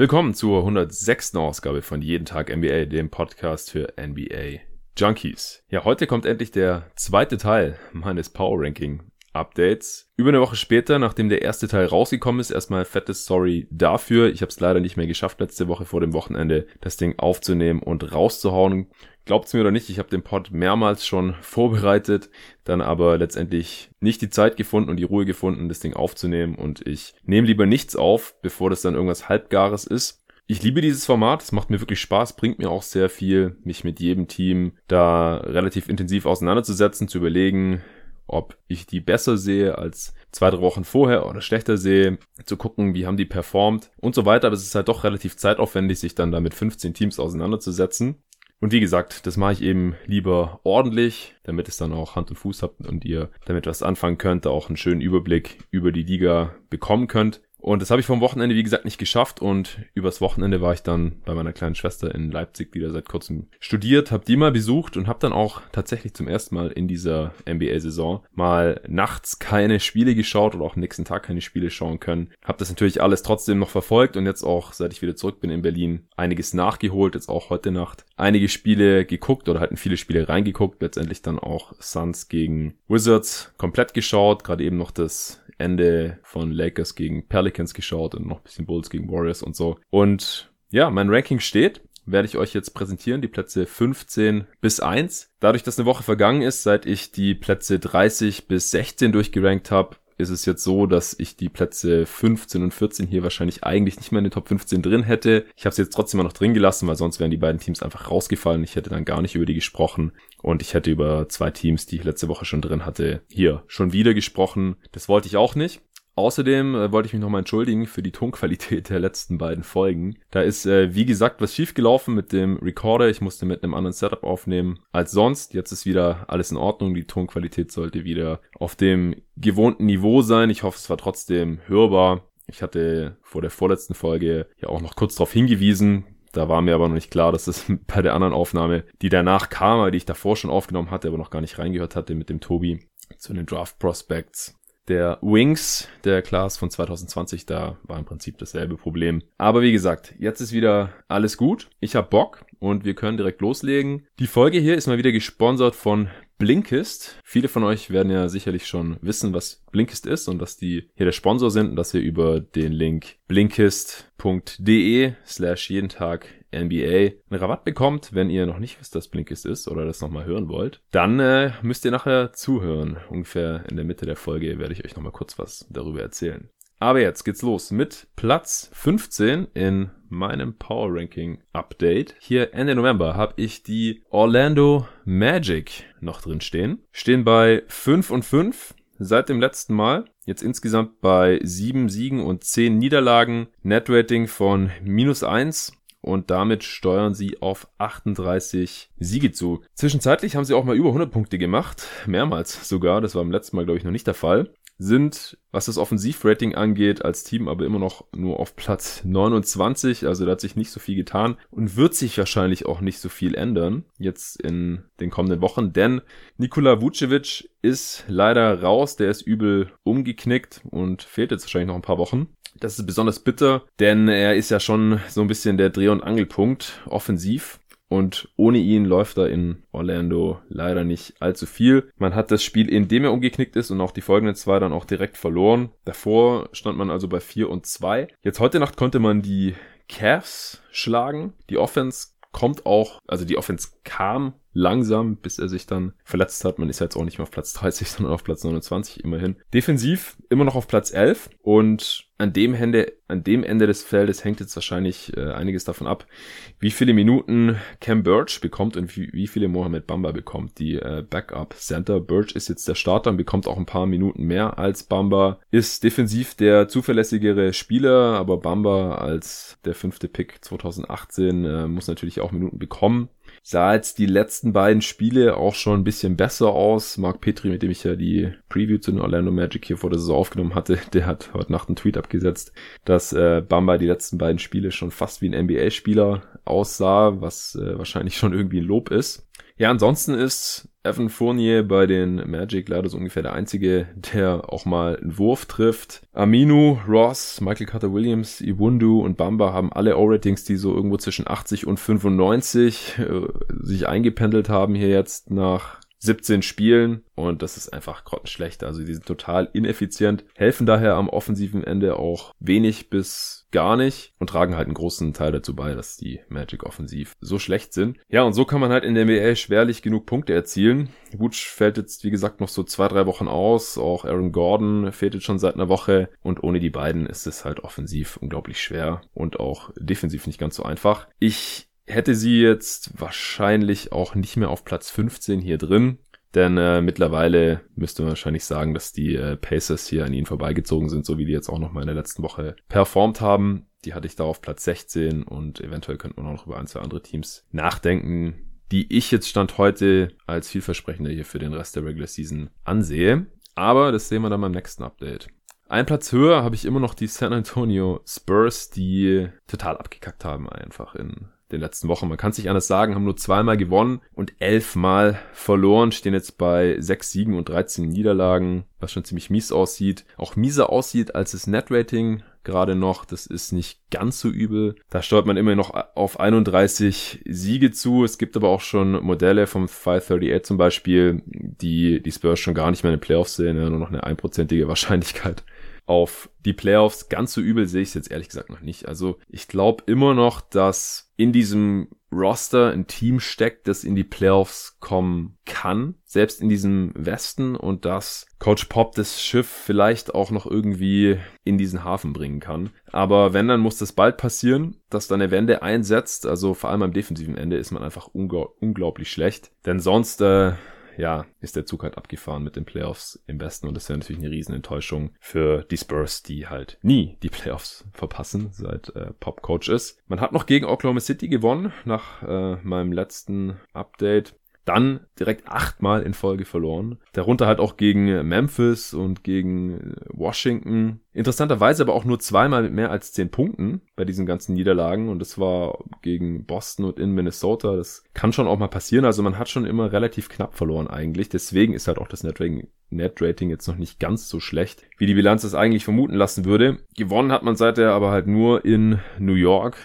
Willkommen zur 106. Ausgabe von Jeden Tag NBA, dem Podcast für NBA Junkies. Ja, heute kommt endlich der zweite Teil meines Power Ranking Updates. Über eine Woche später, nachdem der erste Teil rausgekommen ist, erstmal fettes Sorry dafür. Ich habe es leider nicht mehr geschafft, letzte Woche vor dem Wochenende das Ding aufzunehmen und rauszuhauen. Glaubt's mir oder nicht, ich habe den Pod mehrmals schon vorbereitet, dann aber letztendlich nicht die Zeit gefunden und die Ruhe gefunden, das Ding aufzunehmen und ich nehme lieber nichts auf, bevor das dann irgendwas Halbgares ist. Ich liebe dieses Format, es macht mir wirklich Spaß, bringt mir auch sehr viel, mich mit jedem Team da relativ intensiv auseinanderzusetzen, zu überlegen, ob ich die besser sehe als zwei, drei Wochen vorher oder schlechter sehe, zu gucken, wie haben die performt und so weiter. Aber es ist halt doch relativ zeitaufwendig, sich dann da mit 15 Teams auseinanderzusetzen. Und wie gesagt, das mache ich eben lieber ordentlich, damit es dann auch Hand und Fuß habt und ihr damit was anfangen könnt, auch einen schönen Überblick über die Liga bekommen könnt. Und das habe ich vom Wochenende, wie gesagt, nicht geschafft. Und übers Wochenende war ich dann bei meiner kleinen Schwester in Leipzig, die da seit kurzem studiert, habe die mal besucht und habe dann auch tatsächlich zum ersten Mal in dieser NBA-Saison mal nachts keine Spiele geschaut oder auch nächsten Tag keine Spiele schauen können. Habe das natürlich alles trotzdem noch verfolgt und jetzt auch, seit ich wieder zurück bin in Berlin, einiges nachgeholt. Jetzt auch heute Nacht einige Spiele geguckt oder hatten viele Spiele reingeguckt. Letztendlich dann auch Suns gegen Wizards komplett geschaut. Gerade eben noch das Ende von Lakers gegen Pelicans geschaut und noch ein bisschen Bulls gegen Warriors und so. Und ja, mein Ranking steht werde ich euch jetzt präsentieren, die Plätze 15 bis 1. Dadurch, dass eine Woche vergangen ist, seit ich die Plätze 30 bis 16 durchgerankt habe, ist es jetzt so, dass ich die Plätze 15 und 14 hier wahrscheinlich eigentlich nicht mehr in den Top 15 drin hätte. Ich habe sie jetzt trotzdem mal noch drin gelassen, weil sonst wären die beiden Teams einfach rausgefallen. Ich hätte dann gar nicht über die gesprochen. Und ich hätte über zwei Teams, die ich letzte Woche schon drin hatte, hier schon wieder gesprochen. Das wollte ich auch nicht. Außerdem äh, wollte ich mich nochmal entschuldigen für die Tonqualität der letzten beiden Folgen. Da ist, äh, wie gesagt, was schiefgelaufen mit dem Recorder. Ich musste mit einem anderen Setup aufnehmen als sonst. Jetzt ist wieder alles in Ordnung. Die Tonqualität sollte wieder auf dem gewohnten Niveau sein. Ich hoffe, es war trotzdem hörbar. Ich hatte vor der vorletzten Folge ja auch noch kurz darauf hingewiesen, da war mir aber noch nicht klar, dass es bei der anderen Aufnahme, die danach kam, die ich davor schon aufgenommen hatte, aber noch gar nicht reingehört hatte mit dem Tobi zu den Draft Prospects, der Wings, der Class von 2020, da war im Prinzip dasselbe Problem. Aber wie gesagt, jetzt ist wieder alles gut. Ich habe Bock und wir können direkt loslegen. Die Folge hier ist mal wieder gesponsert von Blinkist. Viele von euch werden ja sicherlich schon wissen, was Blinkist ist und dass die hier der Sponsor sind und dass ihr über den Link blinkist.de slash jeden Tag NBA einen Rabatt bekommt, wenn ihr noch nicht wisst, dass Blinkist ist oder das nochmal hören wollt, dann äh, müsst ihr nachher zuhören. Ungefähr in der Mitte der Folge werde ich euch nochmal kurz was darüber erzählen. Aber jetzt geht's los mit Platz 15 in meinem Power Ranking Update. Hier Ende November habe ich die Orlando Magic noch drin stehen. Stehen bei 5 und 5 seit dem letzten Mal. Jetzt insgesamt bei 7 Siegen und 10 Niederlagen. Netrating von minus 1 und damit steuern sie auf 38 Siege zu. Zwischenzeitlich haben sie auch mal über 100 Punkte gemacht, mehrmals sogar, das war beim letzten Mal glaube ich noch nicht der Fall sind, was das Offensivrating angeht, als Team aber immer noch nur auf Platz 29. Also da hat sich nicht so viel getan und wird sich wahrscheinlich auch nicht so viel ändern jetzt in den kommenden Wochen, denn Nikola Vucevic ist leider raus. Der ist übel umgeknickt und fehlt jetzt wahrscheinlich noch ein paar Wochen. Das ist besonders bitter, denn er ist ja schon so ein bisschen der Dreh- und Angelpunkt offensiv. Und ohne ihn läuft da in Orlando leider nicht allzu viel. Man hat das Spiel, in dem er umgeknickt ist und auch die folgenden zwei dann auch direkt verloren. Davor stand man also bei 4 und 2. Jetzt heute Nacht konnte man die Cavs schlagen. Die Offense kommt auch, also die Offense kam langsam, bis er sich dann verletzt hat. Man ist jetzt auch nicht mehr auf Platz 30, sondern auf Platz 29 immerhin. Defensiv immer noch auf Platz 11 und an dem Ende, an dem Ende des Feldes hängt jetzt wahrscheinlich äh, einiges davon ab, wie viele Minuten Cam Birch bekommt und wie, wie viele Mohamed Bamba bekommt. Die äh, Backup Center. Birch ist jetzt der Starter und bekommt auch ein paar Minuten mehr als Bamba. Ist defensiv der zuverlässigere Spieler, aber Bamba als der fünfte Pick 2018 äh, muss natürlich auch Minuten bekommen sah jetzt die letzten beiden Spiele auch schon ein bisschen besser aus. Mark Petri, mit dem ich ja die Preview zu den Orlando Magic hier vor der Saison aufgenommen hatte, der hat heute Nacht einen Tweet abgesetzt, dass äh, Bamba die letzten beiden Spiele schon fast wie ein NBA-Spieler aussah, was äh, wahrscheinlich schon irgendwie ein Lob ist. Ja, ansonsten ist Evan Fournier bei den Magic leider so ungefähr der einzige, der auch mal einen Wurf trifft. Aminu, Ross, Michael Carter Williams, Iwundu und Bamba haben alle O-Ratings, die so irgendwo zwischen 80 und 95 äh, sich eingependelt haben hier jetzt nach 17 Spielen und das ist einfach grottenschlecht. Also die sind total ineffizient, helfen daher am offensiven Ende auch wenig bis gar nicht und tragen halt einen großen Teil dazu bei, dass die Magic offensiv so schlecht sind. Ja, und so kann man halt in der NBA schwerlich genug Punkte erzielen. Wutsch fällt jetzt, wie gesagt, noch so zwei, drei Wochen aus. Auch Aaron Gordon fehlt jetzt schon seit einer Woche und ohne die beiden ist es halt offensiv unglaublich schwer und auch defensiv nicht ganz so einfach. Ich hätte sie jetzt wahrscheinlich auch nicht mehr auf Platz 15 hier drin. Denn äh, mittlerweile müsste man wahrscheinlich sagen, dass die äh, Pacers hier an ihnen vorbeigezogen sind, so wie die jetzt auch noch mal in der letzten Woche performt haben. Die hatte ich da auf Platz 16 und eventuell könnte man auch noch über ein, zwei andere Teams nachdenken, die ich jetzt Stand heute als vielversprechender hier für den Rest der Regular Season ansehe. Aber das sehen wir dann beim nächsten Update. Ein Platz höher habe ich immer noch die San Antonio Spurs, die total abgekackt haben einfach in den letzten Wochen. Man kann sich anders sagen, haben nur zweimal gewonnen und elfmal verloren, stehen jetzt bei sechs Siegen und 13 Niederlagen, was schon ziemlich mies aussieht. Auch mieser aussieht als das Netrating gerade noch. Das ist nicht ganz so übel. Da steuert man immer noch auf 31 Siege zu. Es gibt aber auch schon Modelle vom 538 zum Beispiel, die die Spurs schon gar nicht mehr in den Playoffs sehen, nur noch eine einprozentige Wahrscheinlichkeit auf die Playoffs. Ganz so übel sehe ich es jetzt ehrlich gesagt noch nicht. Also ich glaube immer noch, dass in diesem Roster ein Team steckt, das in die Playoffs kommen kann, selbst in diesem Westen und dass Coach Pop das Schiff vielleicht auch noch irgendwie in diesen Hafen bringen kann. Aber wenn, dann muss das bald passieren, dass dann eine Wende einsetzt. Also vor allem am defensiven Ende ist man einfach unglaublich schlecht. Denn sonst äh, ja, ist der Zug halt abgefahren mit den Playoffs im Westen und das wäre natürlich eine Riesenenttäuschung für die Spurs, die halt nie die Playoffs verpassen, seit äh, Pop Coach ist. Man hat noch gegen Oklahoma City gewonnen nach äh, meinem letzten Update dann direkt achtmal in Folge verloren. Darunter halt auch gegen Memphis und gegen Washington. Interessanterweise aber auch nur zweimal mit mehr als zehn Punkten bei diesen ganzen Niederlagen. Und das war gegen Boston und in Minnesota. Das kann schon auch mal passieren. Also man hat schon immer relativ knapp verloren eigentlich. Deswegen ist halt auch das Netrating, Netrating jetzt noch nicht ganz so schlecht, wie die Bilanz es eigentlich vermuten lassen würde. Gewonnen hat man seither aber halt nur in New York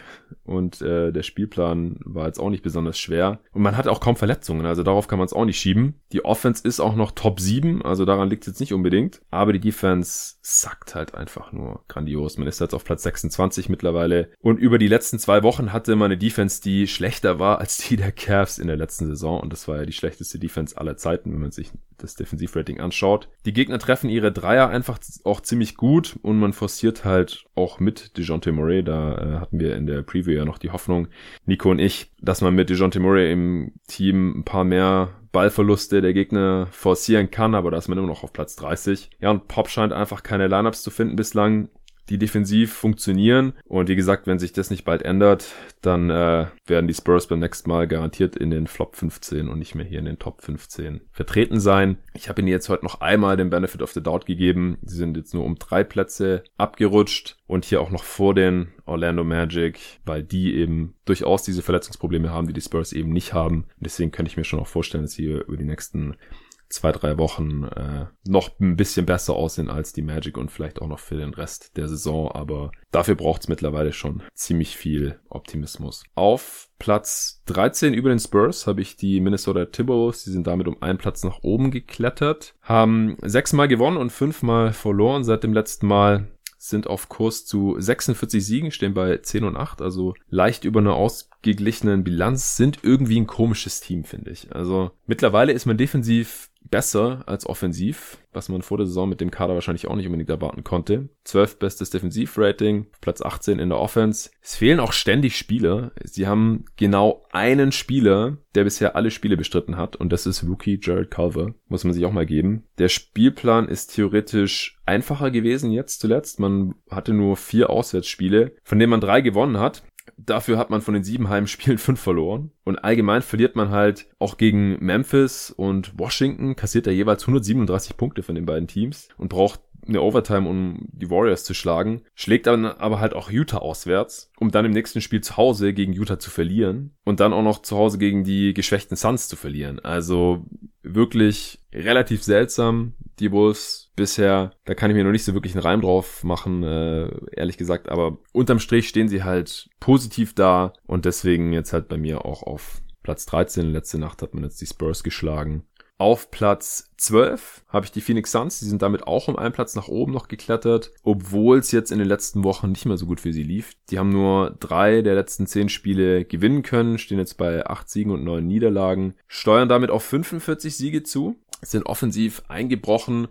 und äh, der Spielplan war jetzt auch nicht besonders schwer. Und man hat auch kaum Verletzungen, also darauf kann man es auch nicht schieben. Die Offense ist auch noch Top 7, also daran liegt es jetzt nicht unbedingt. Aber die Defense sackt halt einfach nur grandios. Man ist jetzt auf Platz 26 mittlerweile. Und über die letzten zwei Wochen hatte man eine Defense, die schlechter war als die der Cavs in der letzten Saison. Und das war ja die schlechteste Defense aller Zeiten, wenn man sich das Defensivrating anschaut. Die Gegner treffen ihre Dreier einfach auch ziemlich gut und man forciert halt auch mit DeJounte Murray, da äh, hatten wir in der Preview ja noch die Hoffnung, Nico und ich, dass man mit DeJounte Murray im Team ein paar mehr Ballverluste der Gegner forcieren kann, aber da ist man immer noch auf Platz 30. Ja, und Pop scheint einfach keine Lineups zu finden bislang, die defensiv funktionieren. Und wie gesagt, wenn sich das nicht bald ändert, dann äh, werden die Spurs beim nächsten Mal garantiert in den Flop 15 und nicht mehr hier in den Top 15 vertreten sein. Ich habe ihnen jetzt heute noch einmal den Benefit of the Doubt gegeben. Sie sind jetzt nur um drei Plätze abgerutscht und hier auch noch vor den Orlando Magic, weil die eben durchaus diese Verletzungsprobleme haben, die die Spurs eben nicht haben. Deswegen könnte ich mir schon auch vorstellen, dass sie über die nächsten zwei, drei Wochen äh, noch ein bisschen besser aussehen als die Magic und vielleicht auch noch für den Rest der Saison. Aber dafür braucht es mittlerweile schon ziemlich viel Optimismus. Auf Platz 13 über den Spurs habe ich die Minnesota Timberwolves. Die sind damit um einen Platz nach oben geklettert. Haben sechsmal gewonnen und fünfmal verloren seit dem letzten Mal sind auf Kurs zu 46 Siegen, stehen bei 10 und 8, also leicht über einer ausgeglichenen Bilanz, sind irgendwie ein komisches Team, finde ich. Also mittlerweile ist man defensiv besser als offensiv, was man vor der Saison mit dem Kader wahrscheinlich auch nicht unbedingt erwarten konnte. 12 bestes Defensivrating, Platz 18 in der Offense. Es fehlen auch ständig Spieler. Sie haben genau einen Spieler, der bisher alle Spiele bestritten hat und das ist Rookie Jared Culver. Muss man sich auch mal geben. Der Spielplan ist theoretisch einfacher gewesen jetzt zuletzt. Man hatte nur vier Auswärtsspiele, von denen man drei gewonnen hat. Dafür hat man von den sieben Heimspielen fünf verloren. Und allgemein verliert man halt auch gegen Memphis und Washington, kassiert er jeweils 137 Punkte von den beiden Teams und braucht eine Overtime, um die Warriors zu schlagen, schlägt dann aber halt auch Utah auswärts, um dann im nächsten Spiel zu Hause gegen Utah zu verlieren und dann auch noch zu Hause gegen die geschwächten Suns zu verlieren. Also wirklich relativ seltsam. Die Wolves bisher, da kann ich mir noch nicht so wirklich einen Reim drauf machen, äh, ehrlich gesagt, aber unterm Strich stehen sie halt positiv da und deswegen jetzt halt bei mir auch auf Platz 13. Letzte Nacht hat man jetzt die Spurs geschlagen. Auf Platz 12 habe ich die Phoenix Suns. Die sind damit auch um einen Platz nach oben noch geklettert, obwohl es jetzt in den letzten Wochen nicht mehr so gut für sie lief. Die haben nur drei der letzten zehn Spiele gewinnen können, stehen jetzt bei acht Siegen und neun Niederlagen, steuern damit auf 45 Siege zu, sind offensiv eingebrochen,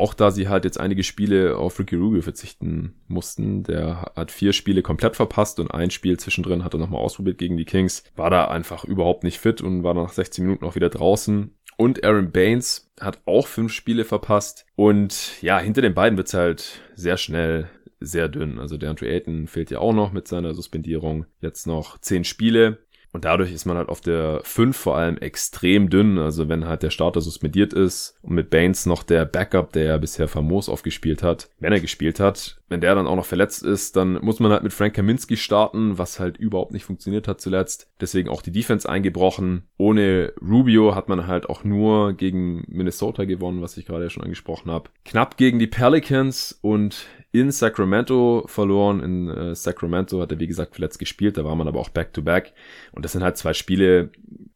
auch da sie halt jetzt einige Spiele auf Ricky Rubio verzichten mussten. Der hat vier Spiele komplett verpasst und ein Spiel zwischendrin hat er nochmal ausprobiert gegen die Kings. War da einfach überhaupt nicht fit und war nach 16 Minuten auch wieder draußen. Und Aaron Baines hat auch fünf Spiele verpasst. Und ja, hinter den beiden wird's halt sehr schnell sehr dünn. Also der Andrew Ayton fehlt ja auch noch mit seiner Suspendierung. Jetzt noch zehn Spiele. Und dadurch ist man halt auf der 5 vor allem extrem dünn. Also wenn halt der Starter suspendiert ist und mit Baines noch der Backup, der ja bisher famos aufgespielt hat, wenn er gespielt hat, wenn der dann auch noch verletzt ist, dann muss man halt mit Frank Kaminski starten, was halt überhaupt nicht funktioniert hat zuletzt. Deswegen auch die Defense eingebrochen. Ohne Rubio hat man halt auch nur gegen Minnesota gewonnen, was ich gerade ja schon angesprochen habe. Knapp gegen die Pelicans und in Sacramento verloren. In äh, Sacramento hat er, wie gesagt, verletzt gespielt. Da war man aber auch back-to-back. -back. Und das sind halt zwei Spiele,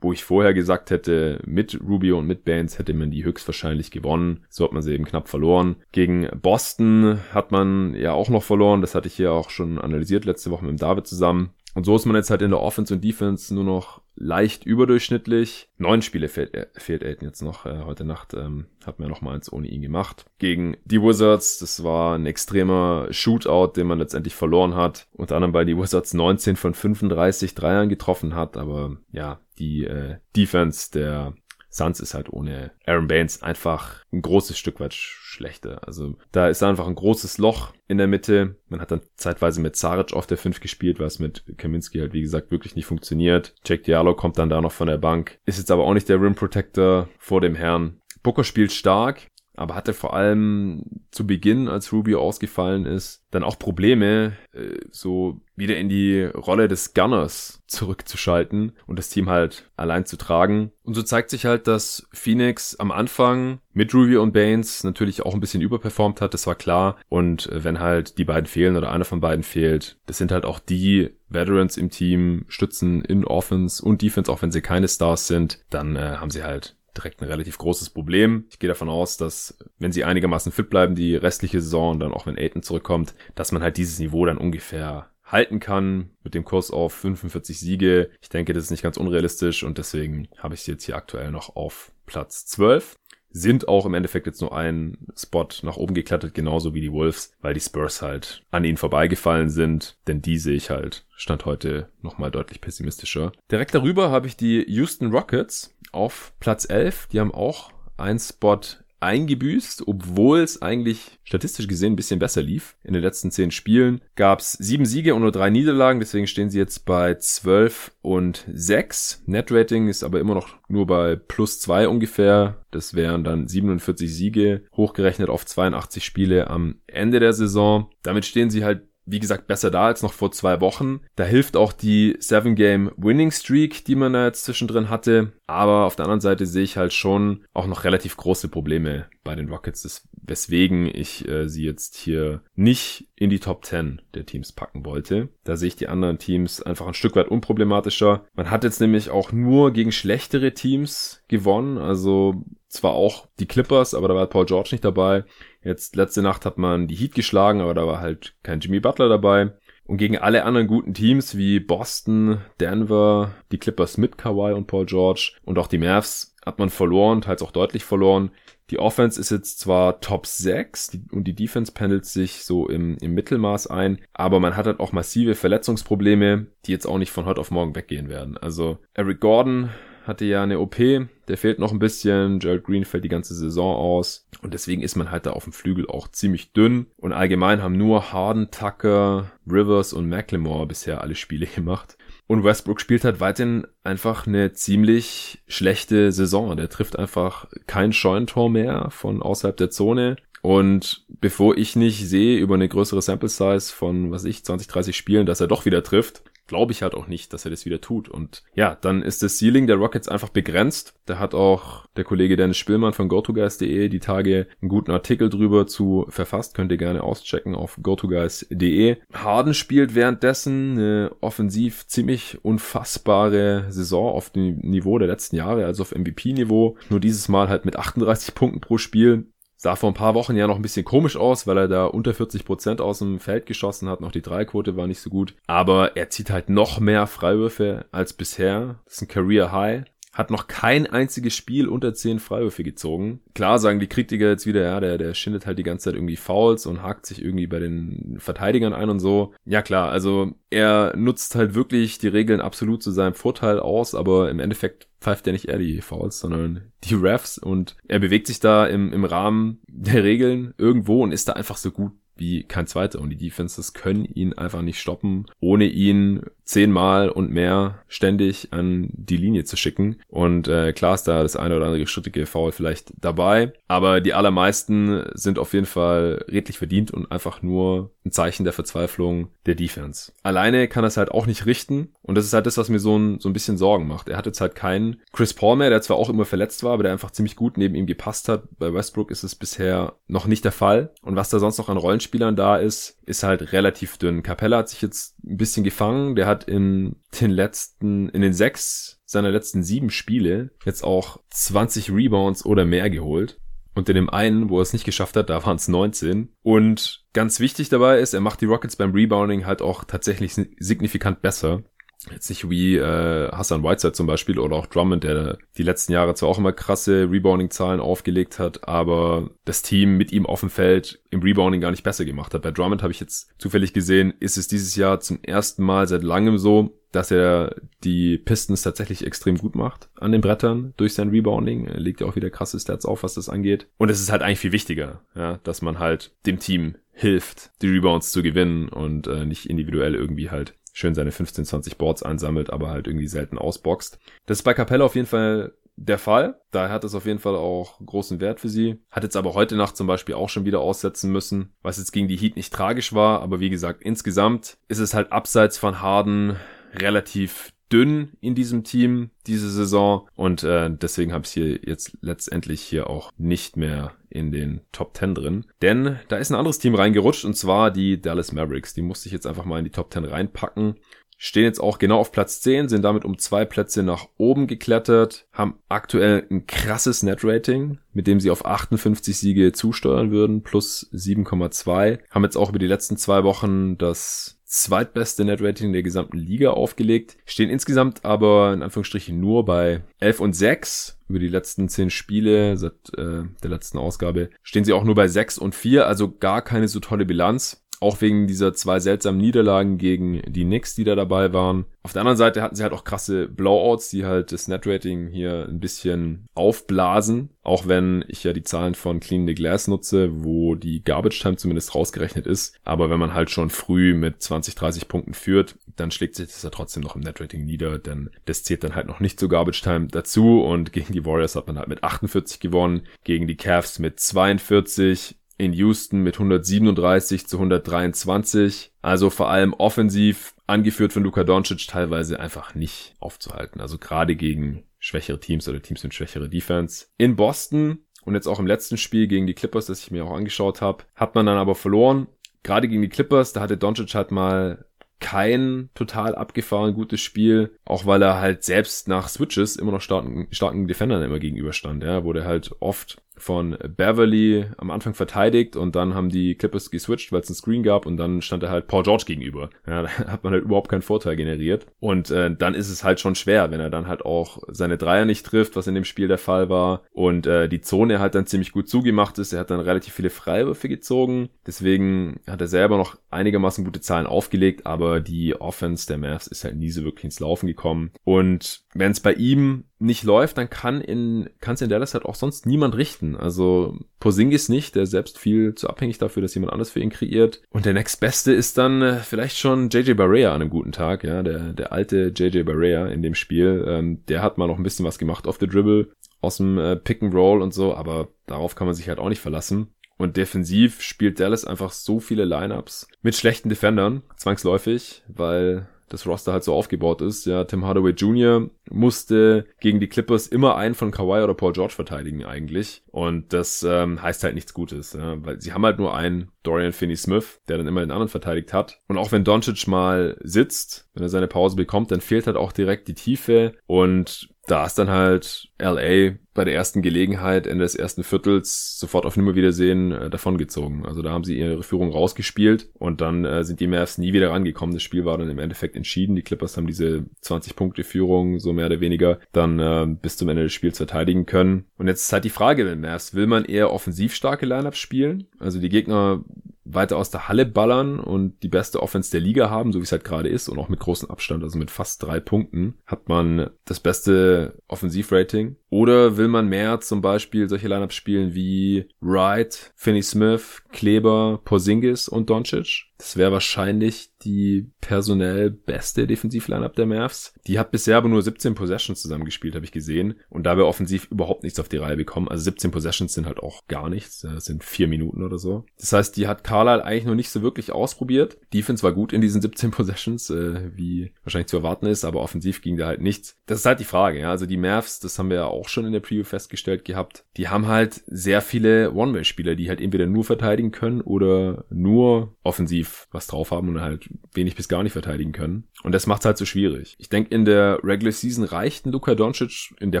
wo ich vorher gesagt hätte, mit Rubio und mit Baines hätte man die höchstwahrscheinlich gewonnen. So hat man sie eben knapp verloren. Gegen Boston hat man ja auch noch verloren. Das hatte ich hier auch schon analysiert letzte Woche mit dem David zusammen. Und so ist man jetzt halt in der Offense und Defense nur noch leicht überdurchschnittlich. Neun Spiele fehlt, äh, fehlt Aiden jetzt noch. Äh, heute Nacht ähm, hat man noch mal eins ohne ihn gemacht. Gegen die Wizards, das war ein extremer Shootout, den man letztendlich verloren hat. Unter anderem, weil die Wizards 19 von 35 Dreiern getroffen hat. Aber ja, die äh, Defense der Suns ist halt ohne Aaron Baines einfach ein großes Stück weit schlechter. Also da ist einfach ein großes Loch in der Mitte. Man hat dann zeitweise mit Zaric auf der 5 gespielt, was mit Kaminski halt wie gesagt wirklich nicht funktioniert. Jack Diallo kommt dann da noch von der Bank. Ist jetzt aber auch nicht der Rim Protector vor dem Herrn. Booker spielt stark, aber hatte vor allem zu Beginn, als Rubio ausgefallen ist, dann auch Probleme, äh, so wieder in die Rolle des Gunners zurückzuschalten und das Team halt allein zu tragen. Und so zeigt sich halt, dass Phoenix am Anfang mit Rubio und Baines natürlich auch ein bisschen überperformt hat, das war klar. Und wenn halt die beiden fehlen oder einer von beiden fehlt, das sind halt auch die Veterans im Team, Stützen in Offense und Defense, auch wenn sie keine Stars sind, dann äh, haben sie halt direkt ein relativ großes Problem. Ich gehe davon aus, dass wenn sie einigermaßen fit bleiben, die restliche Saison und dann auch wenn Aiden zurückkommt, dass man halt dieses Niveau dann ungefähr halten kann mit dem Kurs auf 45 Siege. Ich denke, das ist nicht ganz unrealistisch und deswegen habe ich sie jetzt hier aktuell noch auf Platz 12 sind auch im Endeffekt jetzt nur ein Spot nach oben geklettert, genauso wie die Wolves, weil die Spurs halt an ihnen vorbeigefallen sind, denn die sehe ich halt Stand heute nochmal deutlich pessimistischer. Direkt darüber habe ich die Houston Rockets auf Platz 11, die haben auch einen Spot eingebüßt, obwohl es eigentlich statistisch gesehen ein bisschen besser lief. In den letzten zehn Spielen gab es sieben Siege und nur drei Niederlagen, deswegen stehen sie jetzt bei zwölf und sechs. Netrating ist aber immer noch nur bei plus zwei ungefähr. Das wären dann 47 Siege, hochgerechnet auf 82 Spiele am Ende der Saison. Damit stehen sie halt wie gesagt, besser da als noch vor zwei Wochen. Da hilft auch die Seven Game Winning Streak, die man da jetzt zwischendrin hatte. Aber auf der anderen Seite sehe ich halt schon auch noch relativ große Probleme bei den Rockets, weswegen ich äh, sie jetzt hier nicht in die Top 10 der Teams packen wollte. Da sehe ich die anderen Teams einfach ein Stück weit unproblematischer. Man hat jetzt nämlich auch nur gegen schlechtere Teams gewonnen. Also zwar auch die Clippers, aber da war Paul George nicht dabei. Jetzt letzte Nacht hat man die Heat geschlagen, aber da war halt kein Jimmy Butler dabei. Und gegen alle anderen guten Teams wie Boston, Denver, die Clippers mit Kawhi und Paul George und auch die Mavs hat man verloren, teils auch deutlich verloren. Die Offense ist jetzt zwar Top 6 und die Defense pendelt sich so im, im Mittelmaß ein, aber man hat halt auch massive Verletzungsprobleme, die jetzt auch nicht von heute auf morgen weggehen werden. Also Eric Gordon hatte ja eine OP, der fehlt noch ein bisschen. Gerald Green fällt die ganze Saison aus. Und deswegen ist man halt da auf dem Flügel auch ziemlich dünn. Und allgemein haben nur Harden, Tucker, Rivers und McLemore bisher alle Spiele gemacht. Und Westbrook spielt halt weiterhin einfach eine ziemlich schlechte Saison. Der trifft einfach kein Scheunentor mehr von außerhalb der Zone. Und bevor ich nicht sehe über eine größere Sample Size von, was ich, 20, 30 Spielen, dass er doch wieder trifft, glaube ich halt auch nicht, dass er das wieder tut. Und ja, dann ist das Ceiling der Rockets einfach begrenzt. Da hat auch der Kollege Dennis Spillmann von GoToGuys.de die Tage einen guten Artikel drüber zu verfasst. Könnt ihr gerne auschecken auf GoToGuys.de. Harden spielt währenddessen eine offensiv ziemlich unfassbare Saison auf dem Niveau der letzten Jahre, also auf MVP-Niveau. Nur dieses Mal halt mit 38 Punkten pro Spiel. Sah vor ein paar Wochen ja noch ein bisschen komisch aus, weil er da unter 40 Prozent aus dem Feld geschossen hat. Noch die Dreiquote war nicht so gut. Aber er zieht halt noch mehr Freiwürfe als bisher. Das ist ein Career High hat noch kein einziges Spiel unter 10 Freiwürfe gezogen. Klar sagen die Kritiker jetzt wieder, ja, der, der schindet halt die ganze Zeit irgendwie Fouls und hakt sich irgendwie bei den Verteidigern ein und so. Ja klar, also er nutzt halt wirklich die Regeln absolut zu seinem Vorteil aus, aber im Endeffekt pfeift er nicht er die Fouls, sondern die Refs und er bewegt sich da im, im Rahmen der Regeln irgendwo und ist da einfach so gut wie kein zweiter. Und die Defenses können ihn einfach nicht stoppen, ohne ihn zehnmal und mehr ständig an die Linie zu schicken. Und äh, klar ist da das eine oder andere schrittige Foul vielleicht dabei, aber die allermeisten sind auf jeden Fall redlich verdient und einfach nur ein Zeichen der Verzweiflung der Defense. Alleine kann er es halt auch nicht richten und das ist halt das, was mir so ein, so ein bisschen Sorgen macht. Er hat jetzt halt keinen Chris Paul mehr, der zwar auch immer verletzt war, aber der einfach ziemlich gut neben ihm gepasst hat. Bei Westbrook ist es bisher noch nicht der Fall. Und was da sonst noch an Rollenspielern da ist, ist halt relativ dünn. Capella hat sich jetzt ein bisschen gefangen. Der hat in den letzten, in den sechs seiner letzten sieben Spiele jetzt auch 20 Rebounds oder mehr geholt. Und in dem einen, wo er es nicht geschafft hat, da waren es 19. Und ganz wichtig dabei ist, er macht die Rockets beim Rebounding halt auch tatsächlich signifikant besser. Jetzt nicht wie äh, Hassan Whiteside zum Beispiel oder auch Drummond, der die letzten Jahre zwar auch immer krasse Rebounding-Zahlen aufgelegt hat, aber das Team mit ihm auf dem Feld im Rebounding gar nicht besser gemacht hat. Bei Drummond habe ich jetzt zufällig gesehen, ist es dieses Jahr zum ersten Mal seit langem so, dass er die Pistons tatsächlich extrem gut macht an den Brettern durch sein Rebounding. Er legt ja auch wieder krasse Stats auf, was das angeht. Und es ist halt eigentlich viel wichtiger, ja, dass man halt dem Team hilft, die Rebounds zu gewinnen und äh, nicht individuell irgendwie halt schön seine 15, 20 Boards einsammelt, aber halt irgendwie selten ausboxt. Das ist bei Capella auf jeden Fall der Fall. Daher hat es auf jeden Fall auch großen Wert für sie. Hat jetzt aber heute Nacht zum Beispiel auch schon wieder aussetzen müssen, was jetzt gegen die Heat nicht tragisch war. Aber wie gesagt, insgesamt ist es halt abseits von Harden relativ dünn in diesem Team diese Saison und äh, deswegen habe ich hier jetzt letztendlich hier auch nicht mehr in den Top 10 drin. Denn da ist ein anderes Team reingerutscht und zwar die Dallas Mavericks. Die musste ich jetzt einfach mal in die Top 10 reinpacken. Stehen jetzt auch genau auf Platz 10, sind damit um zwei Plätze nach oben geklettert, haben aktuell ein krasses Net-Rating, mit dem sie auf 58 Siege zusteuern würden, plus 7,2. Haben jetzt auch über die letzten zwei Wochen das zweitbeste Netrating der gesamten Liga aufgelegt, stehen insgesamt aber in Anführungsstrichen nur bei 11 und 6 über die letzten 10 Spiele seit äh, der letzten Ausgabe stehen sie auch nur bei 6 und 4, also gar keine so tolle Bilanz. Auch wegen dieser zwei seltsamen Niederlagen gegen die Knicks, die da dabei waren. Auf der anderen Seite hatten sie halt auch krasse Blowouts, die halt das Netrating hier ein bisschen aufblasen. Auch wenn ich ja die Zahlen von Clean the Glass nutze, wo die Garbage Time zumindest rausgerechnet ist. Aber wenn man halt schon früh mit 20, 30 Punkten führt, dann schlägt sich das ja trotzdem noch im Netrating nieder, denn das zählt dann halt noch nicht zur Garbage Time dazu. Und gegen die Warriors hat man halt mit 48 gewonnen, gegen die Cavs mit 42, in Houston mit 137 zu 123. Also vor allem offensiv, angeführt von Luka Doncic, teilweise einfach nicht aufzuhalten. Also gerade gegen schwächere Teams oder Teams mit schwächere Defense. In Boston und jetzt auch im letzten Spiel gegen die Clippers, das ich mir auch angeschaut habe, hat man dann aber verloren. Gerade gegen die Clippers, da hatte Doncic halt mal kein total abgefahren gutes Spiel, auch weil er halt selbst nach Switches immer noch starken, starken Defendern immer gegenüberstand, ja, wurde halt oft von Beverly am Anfang verteidigt und dann haben die Clippers geswitcht, weil es einen Screen gab und dann stand er halt Paul George gegenüber. Ja, da hat man halt überhaupt keinen Vorteil generiert. Und äh, dann ist es halt schon schwer, wenn er dann halt auch seine Dreier nicht trifft, was in dem Spiel der Fall war. Und äh, die Zone halt dann ziemlich gut zugemacht ist. Er hat dann relativ viele Freiwürfe gezogen. Deswegen hat er selber noch einigermaßen gute Zahlen aufgelegt, aber die Offense der Mavs ist halt nie so wirklich ins Laufen gekommen. Und wenn es bei ihm nicht läuft, dann kann in kann es in Dallas halt auch sonst niemand richten. Also Posingis nicht, der selbst viel zu abhängig dafür, dass jemand anders für ihn kreiert. Und der nächstbeste ist dann äh, vielleicht schon JJ Barea an einem guten Tag, ja, der der alte JJ Barea in dem Spiel. Ähm, der hat mal noch ein bisschen was gemacht auf der Dribble aus dem äh, Pick and Roll und so, aber darauf kann man sich halt auch nicht verlassen. Und defensiv spielt Dallas einfach so viele Lineups mit schlechten Defendern, zwangsläufig, weil das Roster halt so aufgebaut ist. Ja, Tim Hardaway Jr. musste gegen die Clippers immer einen von Kawhi oder Paul George verteidigen eigentlich. Und das ähm, heißt halt nichts Gutes, ja, weil sie haben halt nur einen Dorian Finney-Smith, der dann immer den anderen verteidigt hat. Und auch wenn Doncic mal sitzt, wenn er seine Pause bekommt, dann fehlt halt auch direkt die Tiefe und da ist dann halt LA bei der ersten Gelegenheit Ende des ersten Viertels sofort auf Nimmerwiedersehen äh, davongezogen. Also da haben sie ihre Führung rausgespielt und dann äh, sind die Mavs nie wieder rangekommen. Das Spiel war dann im Endeffekt entschieden. Die Clippers haben diese 20-Punkte-Führung so mehr oder weniger dann äh, bis zum Ende des Spiels verteidigen können. Und jetzt ist halt die Frage den Mavs, will man eher offensiv starke Lineups spielen? Also die Gegner weiter aus der Halle ballern und die beste Offense der Liga haben, so wie es halt gerade ist und auch mit großem Abstand, also mit fast drei Punkten, hat man das beste Offensivrating. Oder will man mehr zum Beispiel solche Lineups spielen wie Wright, Finney Smith, Kleber, Porzingis und Doncic? Das wäre wahrscheinlich die personell beste Defensiv-Lineup der Mavs. Die hat bisher aber nur 17 Possessions zusammengespielt, habe ich gesehen. Und dabei offensiv überhaupt nichts auf die Reihe bekommen. Also 17 Possessions sind halt auch gar nichts. Das sind vier Minuten oder so. Das heißt, die hat Carlisle eigentlich noch nicht so wirklich ausprobiert. Defense war gut in diesen 17 Possessions, äh, wie wahrscheinlich zu erwarten ist, aber offensiv ging da halt nichts. Das ist halt die Frage. Ja? Also die Mavs, das haben wir ja auch schon in der Preview festgestellt gehabt, die haben halt sehr viele One-Way-Spieler, die halt entweder nur verteidigen können oder nur offensiv was drauf haben und halt wenig bis gar nicht verteidigen können. Und das macht es halt so schwierig. Ich denke, in der Regular Season reicht ein Luka Doncic in der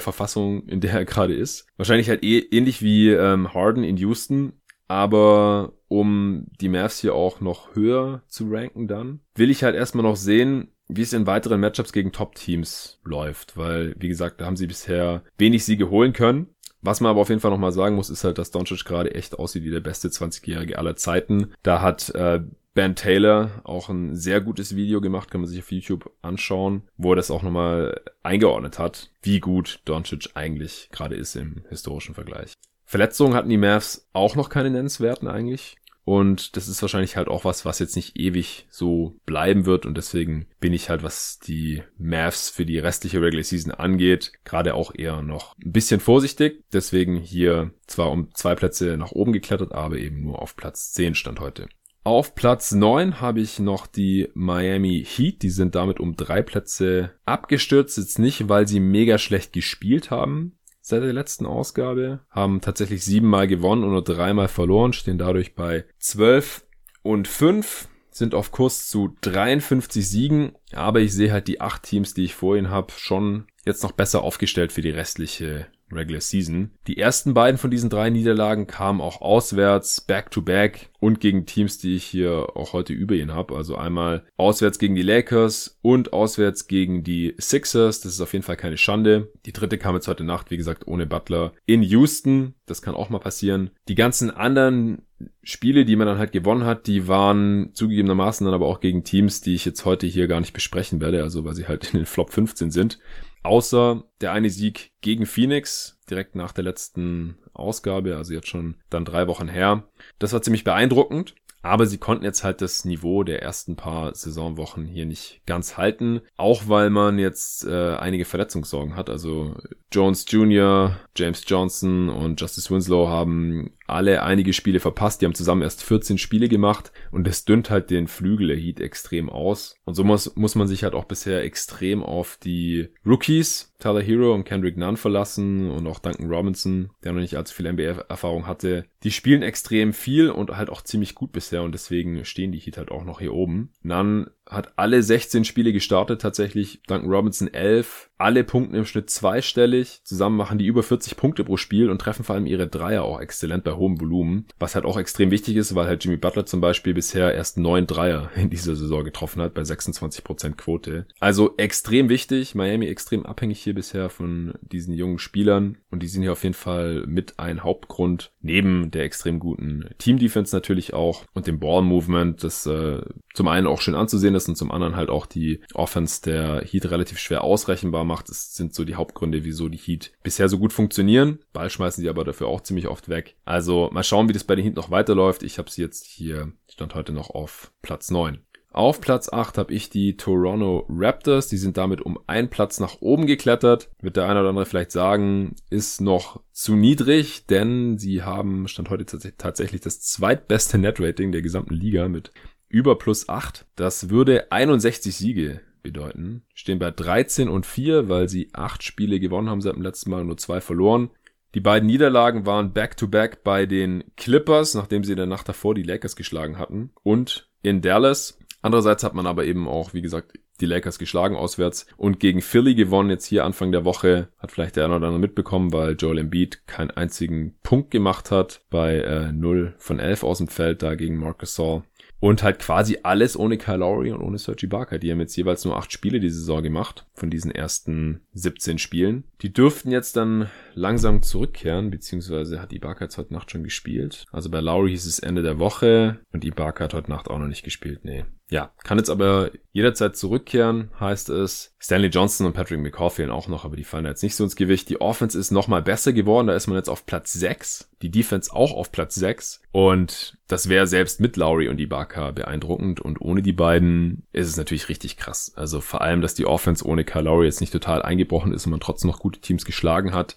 Verfassung, in der er gerade ist. Wahrscheinlich halt eh, ähnlich wie ähm, Harden in Houston. Aber um die Mavs hier auch noch höher zu ranken dann, will ich halt erstmal noch sehen, wie es in weiteren Matchups gegen Top-Teams läuft, weil, wie gesagt, da haben sie bisher wenig Siege holen können. Was man aber auf jeden Fall nochmal sagen muss, ist halt, dass Doncic gerade echt aussieht wie der beste 20-Jährige aller Zeiten. Da hat äh, Ben Taylor auch ein sehr gutes Video gemacht, kann man sich auf YouTube anschauen, wo er das auch nochmal eingeordnet hat, wie gut Doncic eigentlich gerade ist im historischen Vergleich. Verletzungen hatten die Mavs auch noch keine nennenswerten eigentlich. Und das ist wahrscheinlich halt auch was, was jetzt nicht ewig so bleiben wird. Und deswegen bin ich halt, was die Mavs für die restliche Regular Season angeht, gerade auch eher noch ein bisschen vorsichtig. Deswegen hier zwar um zwei Plätze nach oben geklettert, aber eben nur auf Platz 10 stand heute. Auf Platz 9 habe ich noch die Miami Heat. Die sind damit um drei Plätze abgestürzt. Jetzt nicht, weil sie mega schlecht gespielt haben seit der letzten Ausgabe, haben tatsächlich siebenmal gewonnen und nur dreimal verloren, stehen dadurch bei 12 und 5, sind auf Kurs zu 53 Siegen, aber ich sehe halt die acht Teams, die ich vorhin habe, schon jetzt noch besser aufgestellt für die restliche Regular Season. Die ersten beiden von diesen drei Niederlagen kamen auch auswärts, back-to-back und gegen Teams, die ich hier auch heute über ihn habe. Also einmal auswärts gegen die Lakers und auswärts gegen die Sixers. Das ist auf jeden Fall keine Schande. Die dritte kam jetzt heute Nacht, wie gesagt, ohne Butler in Houston. Das kann auch mal passieren. Die ganzen anderen Spiele, die man dann halt gewonnen hat, die waren zugegebenermaßen dann aber auch gegen Teams, die ich jetzt heute hier gar nicht besprechen werde, also weil sie halt in den Flop 15 sind. Außer der eine Sieg gegen Phoenix, direkt nach der letzten Ausgabe, also jetzt schon dann drei Wochen her. Das war ziemlich beeindruckend. Aber sie konnten jetzt halt das Niveau der ersten paar Saisonwochen hier nicht ganz halten. Auch weil man jetzt äh, einige Verletzungssorgen hat. Also Jones Jr., James Johnson und Justice Winslow haben alle einige Spiele verpasst. Die haben zusammen erst 14 Spiele gemacht und das dünnt halt den Flügel der Heat extrem aus. Und so muss, muss man sich halt auch bisher extrem auf die Rookies Tyler Hero und Kendrick Nunn verlassen und auch Duncan Robinson, der noch nicht allzu viel NBA-Erfahrung hatte. Die spielen extrem viel und halt auch ziemlich gut bisher und deswegen stehen die Heat halt auch noch hier oben. Nunn hat alle 16 Spiele gestartet tatsächlich, Duncan Robinson 11, alle Punkte im Schnitt zweistellig, zusammen machen die über 40 Punkte pro Spiel und treffen vor allem ihre Dreier auch exzellent bei hohem Volumen, was halt auch extrem wichtig ist, weil halt Jimmy Butler zum Beispiel bisher erst neun Dreier in dieser Saison getroffen hat bei 26% Quote. Also extrem wichtig, Miami extrem abhängig hier bisher von diesen jungen Spielern. Und die sind hier auf jeden Fall mit ein Hauptgrund, neben der extrem guten Team-Defense natürlich auch. Und dem Ball-Movement, das äh, zum einen auch schön anzusehen ist und zum anderen halt auch die Offense der Heat relativ schwer ausrechenbar macht. Das sind so die Hauptgründe, wieso die Heat bisher so gut funktionieren. Ball schmeißen sie aber dafür auch ziemlich oft weg. Also mal schauen, wie das bei den Heat noch weiterläuft. Ich habe sie jetzt hier, stand heute noch auf Platz 9. Auf Platz 8 habe ich die Toronto Raptors. Die sind damit um einen Platz nach oben geklettert. Wird der eine oder andere vielleicht sagen, ist noch zu niedrig, denn sie haben, stand heute tatsächlich das zweitbeste Net-Rating der gesamten Liga mit über plus 8. Das würde 61 Siege bedeuten. Stehen bei 13 und 4, weil sie 8 Spiele gewonnen haben seit dem letzten Mal und nur 2 verloren. Die beiden Niederlagen waren back-to-back -back bei den Clippers, nachdem sie in der Nacht davor die Lakers geschlagen hatten. Und in Dallas. Andererseits hat man aber eben auch, wie gesagt, die Lakers geschlagen auswärts und gegen Philly gewonnen jetzt hier Anfang der Woche. Hat vielleicht der eine oder andere mitbekommen, weil Joel Embiid keinen einzigen Punkt gemacht hat bei äh, 0 von 11 aus dem Feld da gegen Marcus Saul. Und halt quasi alles ohne Kyle Lowry und ohne Sergi Barker. Die haben jetzt jeweils nur acht Spiele die Saison gemacht von diesen ersten 17 Spielen. Die dürften jetzt dann langsam zurückkehren, beziehungsweise hat Ibaka jetzt heute Nacht schon gespielt. Also bei Lowry hieß es Ende der Woche und Ibaka hat heute Nacht auch noch nicht gespielt. Nee, ja, kann jetzt aber jederzeit zurückkehren, heißt es. Stanley Johnson und Patrick McCaw fehlen auch noch, aber die fallen jetzt nicht so ins Gewicht. Die Offense ist nochmal besser geworden, da ist man jetzt auf Platz 6. Die Defense auch auf Platz 6. Und das wäre selbst mit Lowry und Ibaka beeindruckend. Und ohne die beiden ist es natürlich richtig krass. Also vor allem, dass die Offense ohne Kyle Lowry jetzt nicht total eingebrochen ist und man trotzdem noch gute Teams geschlagen hat.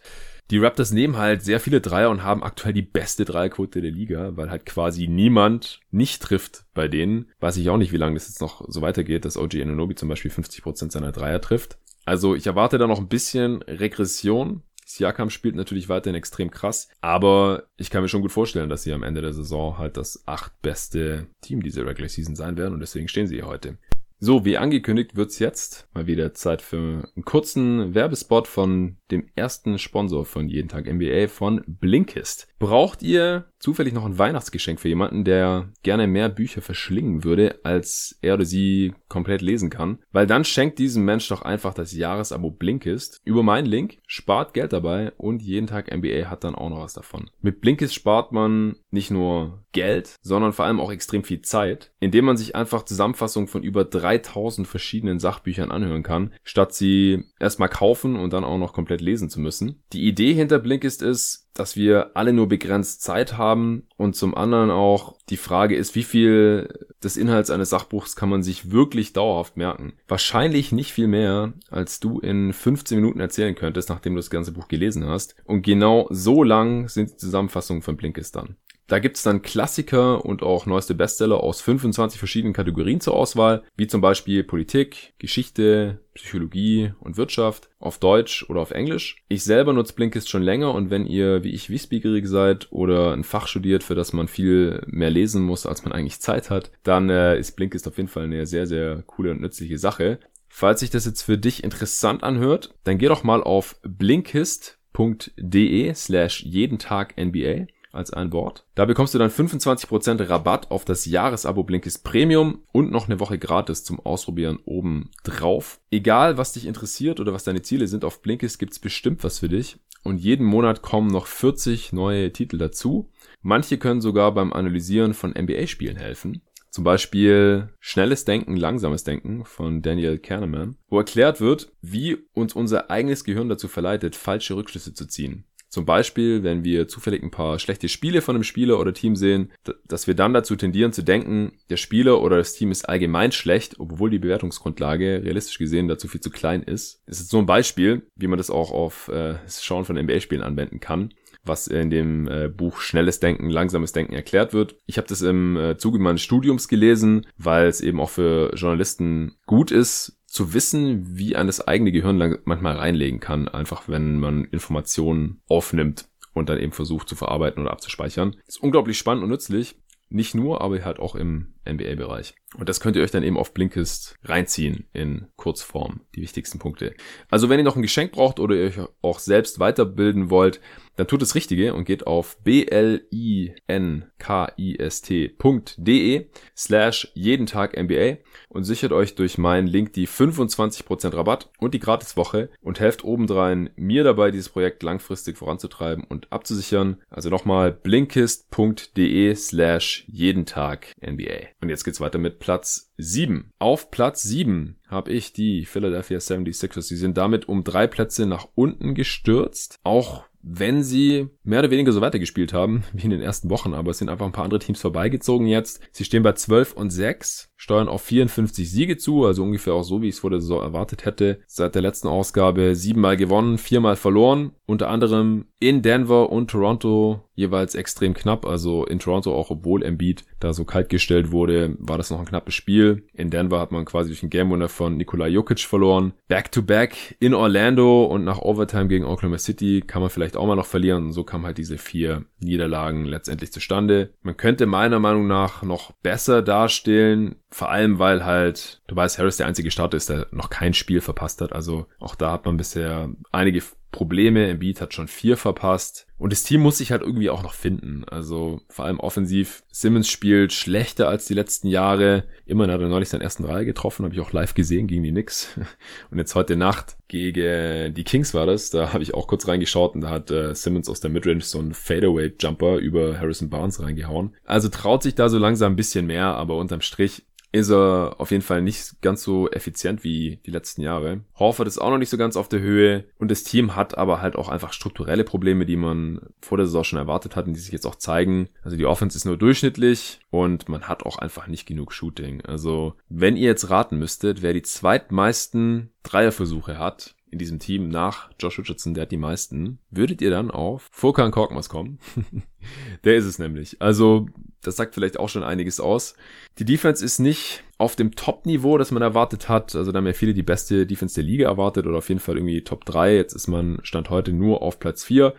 Die Raptors nehmen halt sehr viele Dreier und haben aktuell die beste Dreierquote der Liga, weil halt quasi niemand nicht trifft bei denen. Weiß ich auch nicht, wie lange das jetzt noch so weitergeht, dass OG Anunobi zum Beispiel 50% seiner Dreier trifft. Also ich erwarte da noch ein bisschen Regression. Siakam spielt natürlich weiterhin extrem krass, aber ich kann mir schon gut vorstellen, dass sie am Ende der Saison halt das acht beste Team dieser Regular Season sein werden und deswegen stehen sie hier heute. So, wie angekündigt wird's jetzt mal wieder Zeit für einen kurzen Werbespot von dem ersten Sponsor von Jeden Tag NBA von Blinkist. Braucht ihr zufällig noch ein Weihnachtsgeschenk für jemanden, der gerne mehr Bücher verschlingen würde, als er oder sie komplett lesen kann? Weil dann schenkt diesem Mensch doch einfach das Jahresabo Blinkist über meinen Link, spart Geld dabei und jeden Tag NBA hat dann auch noch was davon. Mit Blinkist spart man nicht nur Geld, sondern vor allem auch extrem viel Zeit, indem man sich einfach Zusammenfassungen von über 3000 verschiedenen Sachbüchern anhören kann, statt sie erstmal kaufen und dann auch noch komplett lesen zu müssen. Die Idee hinter Blinkist ist, dass wir alle nur begrenzt Zeit haben und zum anderen auch die Frage ist, wie viel des Inhalts eines Sachbuchs kann man sich wirklich dauerhaft merken? Wahrscheinlich nicht viel mehr, als du in 15 Minuten erzählen könntest, nachdem du das ganze Buch gelesen hast. Und genau so lang sind die Zusammenfassungen von Blinkist dann. Da gibt's dann Klassiker und auch neueste Bestseller aus 25 verschiedenen Kategorien zur Auswahl, wie zum Beispiel Politik, Geschichte, Psychologie und Wirtschaft auf Deutsch oder auf Englisch. Ich selber nutze Blinkist schon länger und wenn ihr wie ich wissbegierig seid oder ein Fach studiert, für das man viel mehr lesen muss, als man eigentlich Zeit hat, dann äh, ist Blinkist auf jeden Fall eine sehr, sehr coole und nützliche Sache. Falls sich das jetzt für dich interessant anhört, dann geh doch mal auf blinkist.de slash jeden Tag NBA als ein Wort. Da bekommst du dann 25% Rabatt auf das Jahresabo Blinkist Premium und noch eine Woche gratis zum Ausprobieren oben drauf. Egal, was dich interessiert oder was deine Ziele sind, auf Blinkist gibt's bestimmt was für dich. Und jeden Monat kommen noch 40 neue Titel dazu. Manche können sogar beim Analysieren von NBA-Spielen helfen. Zum Beispiel Schnelles Denken, Langsames Denken von Daniel Kahneman, wo erklärt wird, wie uns unser eigenes Gehirn dazu verleitet, falsche Rückschlüsse zu ziehen. Zum Beispiel, wenn wir zufällig ein paar schlechte Spiele von einem Spieler oder Team sehen, dass wir dann dazu tendieren zu denken, der Spieler oder das Team ist allgemein schlecht, obwohl die Bewertungsgrundlage realistisch gesehen dazu viel zu klein ist. Das ist so ein Beispiel, wie man das auch auf äh, das Schauen von NBA-Spielen anwenden kann was in dem äh, Buch Schnelles Denken, Langsames Denken erklärt wird. Ich habe das im äh, Zuge meines Studiums gelesen, weil es eben auch für Journalisten gut ist, zu wissen, wie ein das eigene Gehirn manchmal reinlegen kann, einfach wenn man Informationen aufnimmt und dann eben versucht zu verarbeiten oder abzuspeichern. Das ist unglaublich spannend und nützlich. Nicht nur, aber halt auch im NBA-Bereich. Und das könnt ihr euch dann eben auf Blinkist reinziehen in Kurzform, die wichtigsten Punkte. Also wenn ihr noch ein Geschenk braucht oder ihr euch auch selbst weiterbilden wollt, dann tut das Richtige und geht auf blinkist.de slash jeden Tag NBA und sichert euch durch meinen Link die 25% Rabatt und die Gratiswoche und helft obendrein mir dabei, dieses Projekt langfristig voranzutreiben und abzusichern. Also nochmal blinkist.de slash jeden Tag NBA. Und jetzt geht's weiter mit Platz 7. Auf Platz 7 habe ich die Philadelphia 76ers. Sie sind damit um drei Plätze nach unten gestürzt. Auch wenn sie mehr oder weniger so weitergespielt haben wie in den ersten Wochen, aber es sind einfach ein paar andere Teams vorbeigezogen jetzt. Sie stehen bei 12 und 6, steuern auf 54 Siege zu, also ungefähr auch so, wie ich es vor der Saison erwartet hätte. Seit der letzten Ausgabe siebenmal gewonnen, viermal verloren, unter anderem in Denver und Toronto jeweils extrem knapp. Also in Toronto auch, obwohl Embiid da so kalt gestellt wurde, war das noch ein knappes Spiel. In Denver hat man quasi durch den Game Winner von Nikola Jokic verloren. Back to back in Orlando und nach Overtime gegen Oklahoma City kann man vielleicht auch mal noch verlieren. Und so kamen halt diese vier Niederlagen letztendlich zustande. Man könnte meiner Meinung nach noch besser darstellen, vor allem weil halt Tobias Harris der einzige Starter ist, der noch kein Spiel verpasst hat. Also auch da hat man bisher einige Probleme. Embiid hat schon vier verpasst. Und das Team muss sich halt irgendwie auch noch finden. Also vor allem offensiv. Simmons spielt schlechter als die letzten Jahre. Immerhin hat er neulich seinen ersten Dreier getroffen, habe ich auch live gesehen gegen die Knicks. Und jetzt heute Nacht gegen die Kings war das. Da habe ich auch kurz reingeschaut und da hat äh, Simmons aus der Midrange so einen Fadeaway-Jumper über Harrison Barnes reingehauen. Also traut sich da so langsam ein bisschen mehr, aber unterm Strich ist er auf jeden Fall nicht ganz so effizient wie die letzten Jahre. Horford ist auch noch nicht so ganz auf der Höhe und das Team hat aber halt auch einfach strukturelle Probleme, die man vor der Saison schon erwartet hat und die sich jetzt auch zeigen. Also die Offense ist nur durchschnittlich und man hat auch einfach nicht genug Shooting. Also wenn ihr jetzt raten müsstet, wer die zweitmeisten Dreierversuche hat, in diesem Team nach Josh Richardson, der hat die meisten, würdet ihr dann auf Furkan Korkmaz kommen? der ist es nämlich. Also, das sagt vielleicht auch schon einiges aus. Die Defense ist nicht auf dem Top-Niveau, das man erwartet hat. Also da haben ja viele die beste Defense der Liga erwartet oder auf jeden Fall irgendwie Top 3. Jetzt ist man Stand heute nur auf Platz 4.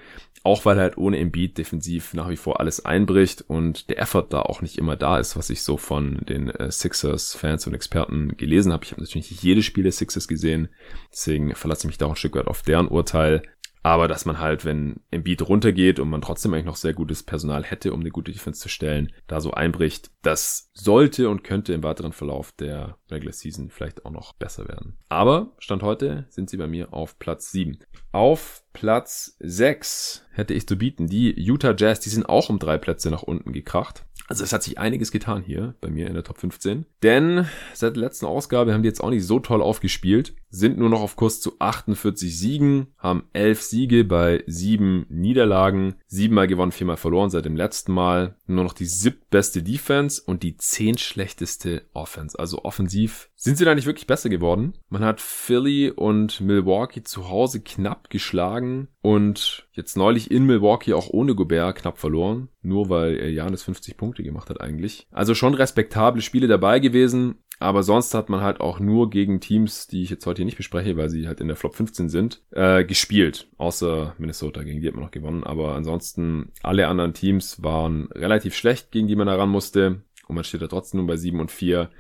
Auch weil halt ohne Embiid defensiv nach wie vor alles einbricht und der Effort da auch nicht immer da ist, was ich so von den äh, Sixers-Fans und Experten gelesen habe. Ich habe natürlich nicht jede Spiele Sixers gesehen, deswegen verlasse ich mich da auch ein Stück weit auf deren Urteil. Aber dass man halt, wenn Embiid runtergeht und man trotzdem eigentlich noch sehr gutes Personal hätte, um eine gute Defense zu stellen, da so einbricht, das sollte und könnte im weiteren Verlauf der Regular Season vielleicht auch noch besser werden. Aber Stand heute sind sie bei mir auf Platz 7. Auf Platz 6 hätte ich zu bieten. Die Utah Jazz, die sind auch um drei Plätze nach unten gekracht. Also es hat sich einiges getan hier bei mir in der Top 15. Denn seit der letzten Ausgabe haben die jetzt auch nicht so toll aufgespielt. Sind nur noch auf Kurs zu 48 Siegen, haben 11 Siege bei 7 Niederlagen, 7 Mal gewonnen, 4 Mal verloren seit dem letzten Mal. Nur noch die siebtbeste Defense und die 10 schlechteste Offense. Also offensiv sind sie da nicht wirklich besser geworden. Man hat Philly und Milwaukee zu Hause knapp geschlagen und jetzt neulich in Milwaukee auch ohne Gobert knapp verloren. Nur weil Janis 50 Punkte gemacht hat eigentlich. Also schon respektable Spiele dabei gewesen. Aber sonst hat man halt auch nur gegen Teams, die ich jetzt heute hier nicht bespreche, weil sie halt in der Flop 15 sind, äh, gespielt. Außer Minnesota, gegen die hat man noch gewonnen. Aber ansonsten alle anderen Teams waren relativ schlecht, gegen die man da ran musste. Und man steht da trotzdem nur bei 7 und 4.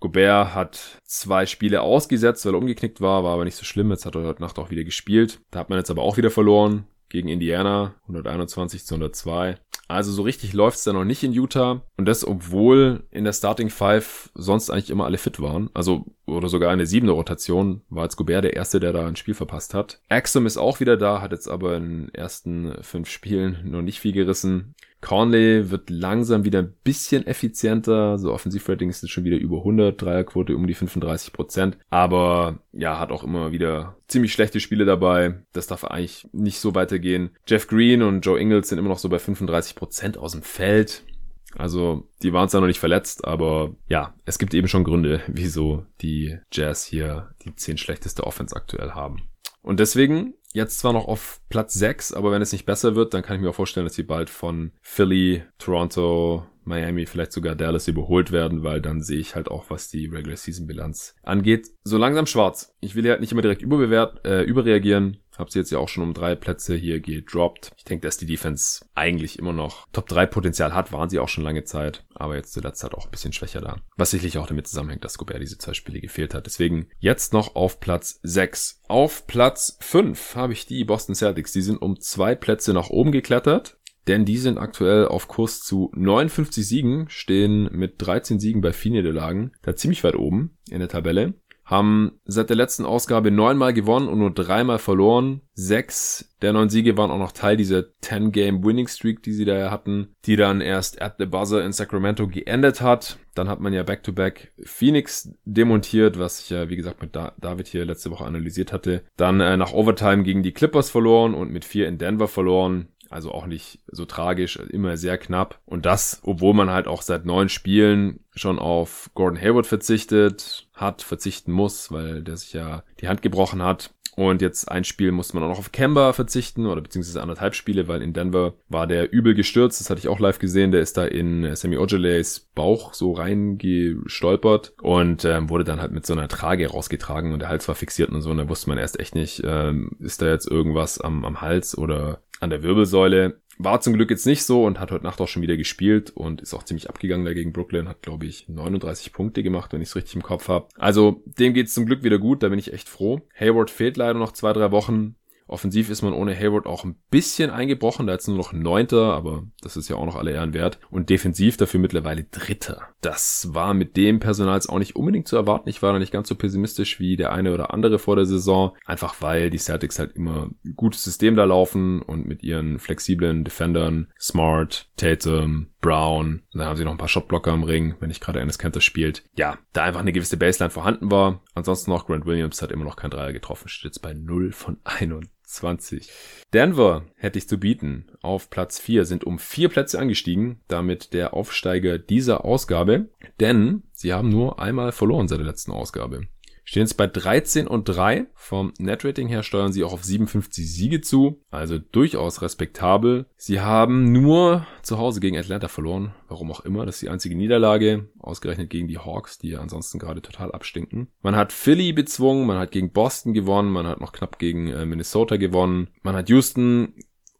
Gobert hat zwei Spiele ausgesetzt, weil er umgeknickt war, war aber nicht so schlimm. Jetzt hat er heute Nacht auch wieder gespielt. Da hat man jetzt aber auch wieder verloren gegen Indiana, 121 zu 102. Also so richtig läuft's da noch nicht in Utah. Und das, obwohl in der Starting Five sonst eigentlich immer alle fit waren. Also, oder sogar eine siebende Rotation war jetzt Gobert der Erste, der da ein Spiel verpasst hat. Axum ist auch wieder da, hat jetzt aber in den ersten fünf Spielen noch nicht viel gerissen. Conley wird langsam wieder ein bisschen effizienter. So Offensivrating ist schon wieder über 100, Dreierquote um die 35 Prozent. Aber ja, hat auch immer wieder ziemlich schlechte Spiele dabei. Das darf eigentlich nicht so weitergehen. Jeff Green und Joe Ingles sind immer noch so bei 35 Prozent aus dem Feld. Also, die waren zwar noch nicht verletzt, aber ja, es gibt eben schon Gründe, wieso die Jazz hier die 10 schlechteste Offense aktuell haben. Und deswegen jetzt zwar noch auf Platz 6, aber wenn es nicht besser wird, dann kann ich mir auch vorstellen, dass sie bald von Philly, Toronto, Miami, vielleicht sogar Dallas überholt werden, weil dann sehe ich halt auch, was die Regular Season Bilanz angeht, so langsam schwarz. Ich will hier halt nicht immer direkt überbewert, äh, überreagieren. Hab sie jetzt ja auch schon um drei Plätze hier gedroppt. Ich denke, dass die Defense eigentlich immer noch Top 3 Potenzial hat, waren sie auch schon lange Zeit, aber jetzt zuletzt halt auch ein bisschen schwächer da. Was sicherlich auch damit zusammenhängt, dass Gobert diese zwei Spiele gefehlt hat. Deswegen jetzt noch auf Platz 6. Auf Platz 5 habe ich die Boston Celtics. Die sind um zwei Plätze nach oben geklettert denn die sind aktuell auf Kurs zu 59 Siegen, stehen mit 13 Siegen bei vier Niederlagen, da ziemlich weit oben in der Tabelle. Haben seit der letzten Ausgabe neunmal gewonnen und nur dreimal verloren. Sechs der neun Siege waren auch noch Teil dieser 10-Game-Winning-Streak, die sie da hatten, die dann erst at the buzzer in Sacramento geendet hat. Dann hat man ja Back-to-Back -back Phoenix demontiert, was ich ja, wie gesagt, mit David hier letzte Woche analysiert hatte. Dann äh, nach Overtime gegen die Clippers verloren und mit vier in Denver verloren. Also auch nicht so tragisch, immer sehr knapp. Und das, obwohl man halt auch seit neun Spielen schon auf Gordon Hayward verzichtet hat, verzichten muss, weil der sich ja die Hand gebrochen hat. Und jetzt ein Spiel musste man auch noch auf Kemba verzichten oder beziehungsweise anderthalb Spiele, weil in Denver war der übel gestürzt. Das hatte ich auch live gesehen. Der ist da in Sammy Ojale's Bauch so reingestolpert und ähm, wurde dann halt mit so einer Trage rausgetragen und der Hals war fixiert und so. Und da wusste man erst echt nicht, ähm, ist da jetzt irgendwas am, am Hals oder an der Wirbelsäule. War zum Glück jetzt nicht so und hat heute Nacht auch schon wieder gespielt und ist auch ziemlich abgegangen dagegen Brooklyn. Hat, glaube ich, 39 Punkte gemacht, wenn ich es richtig im Kopf habe. Also dem geht's zum Glück wieder gut, da bin ich echt froh. Hayward fehlt leider noch zwei, drei Wochen. Offensiv ist man ohne Hayward auch ein bisschen eingebrochen, da jetzt nur noch Neunter, aber das ist ja auch noch alle Ehren wert. Und defensiv dafür mittlerweile Dritter. Das war mit dem Personal auch nicht unbedingt zu erwarten. Ich war da nicht ganz so pessimistisch wie der eine oder andere vor der Saison, einfach weil die Celtics halt immer gutes System da laufen und mit ihren flexiblen Defendern, Smart, Tatum, Brown, dann haben sie noch ein paar Shotblocker im Ring, wenn nicht gerade Enes Kanter spielt. Ja, da einfach eine gewisse Baseline vorhanden war. Ansonsten noch Grant Williams hat immer noch kein Dreier getroffen, steht jetzt bei 0 von 21. 20. Denver hätte ich zu bieten. Auf Platz 4 sind um vier Plätze angestiegen, damit der Aufsteiger dieser Ausgabe, denn sie haben nur einmal verloren seit der letzten Ausgabe. Stehen jetzt bei 13 und 3. Vom Netrating her steuern sie auch auf 57 Siege zu. Also durchaus respektabel. Sie haben nur zu Hause gegen Atlanta verloren. Warum auch immer. Das ist die einzige Niederlage. Ausgerechnet gegen die Hawks, die ja ansonsten gerade total abstinken. Man hat Philly bezwungen. Man hat gegen Boston gewonnen. Man hat noch knapp gegen äh, Minnesota gewonnen. Man hat Houston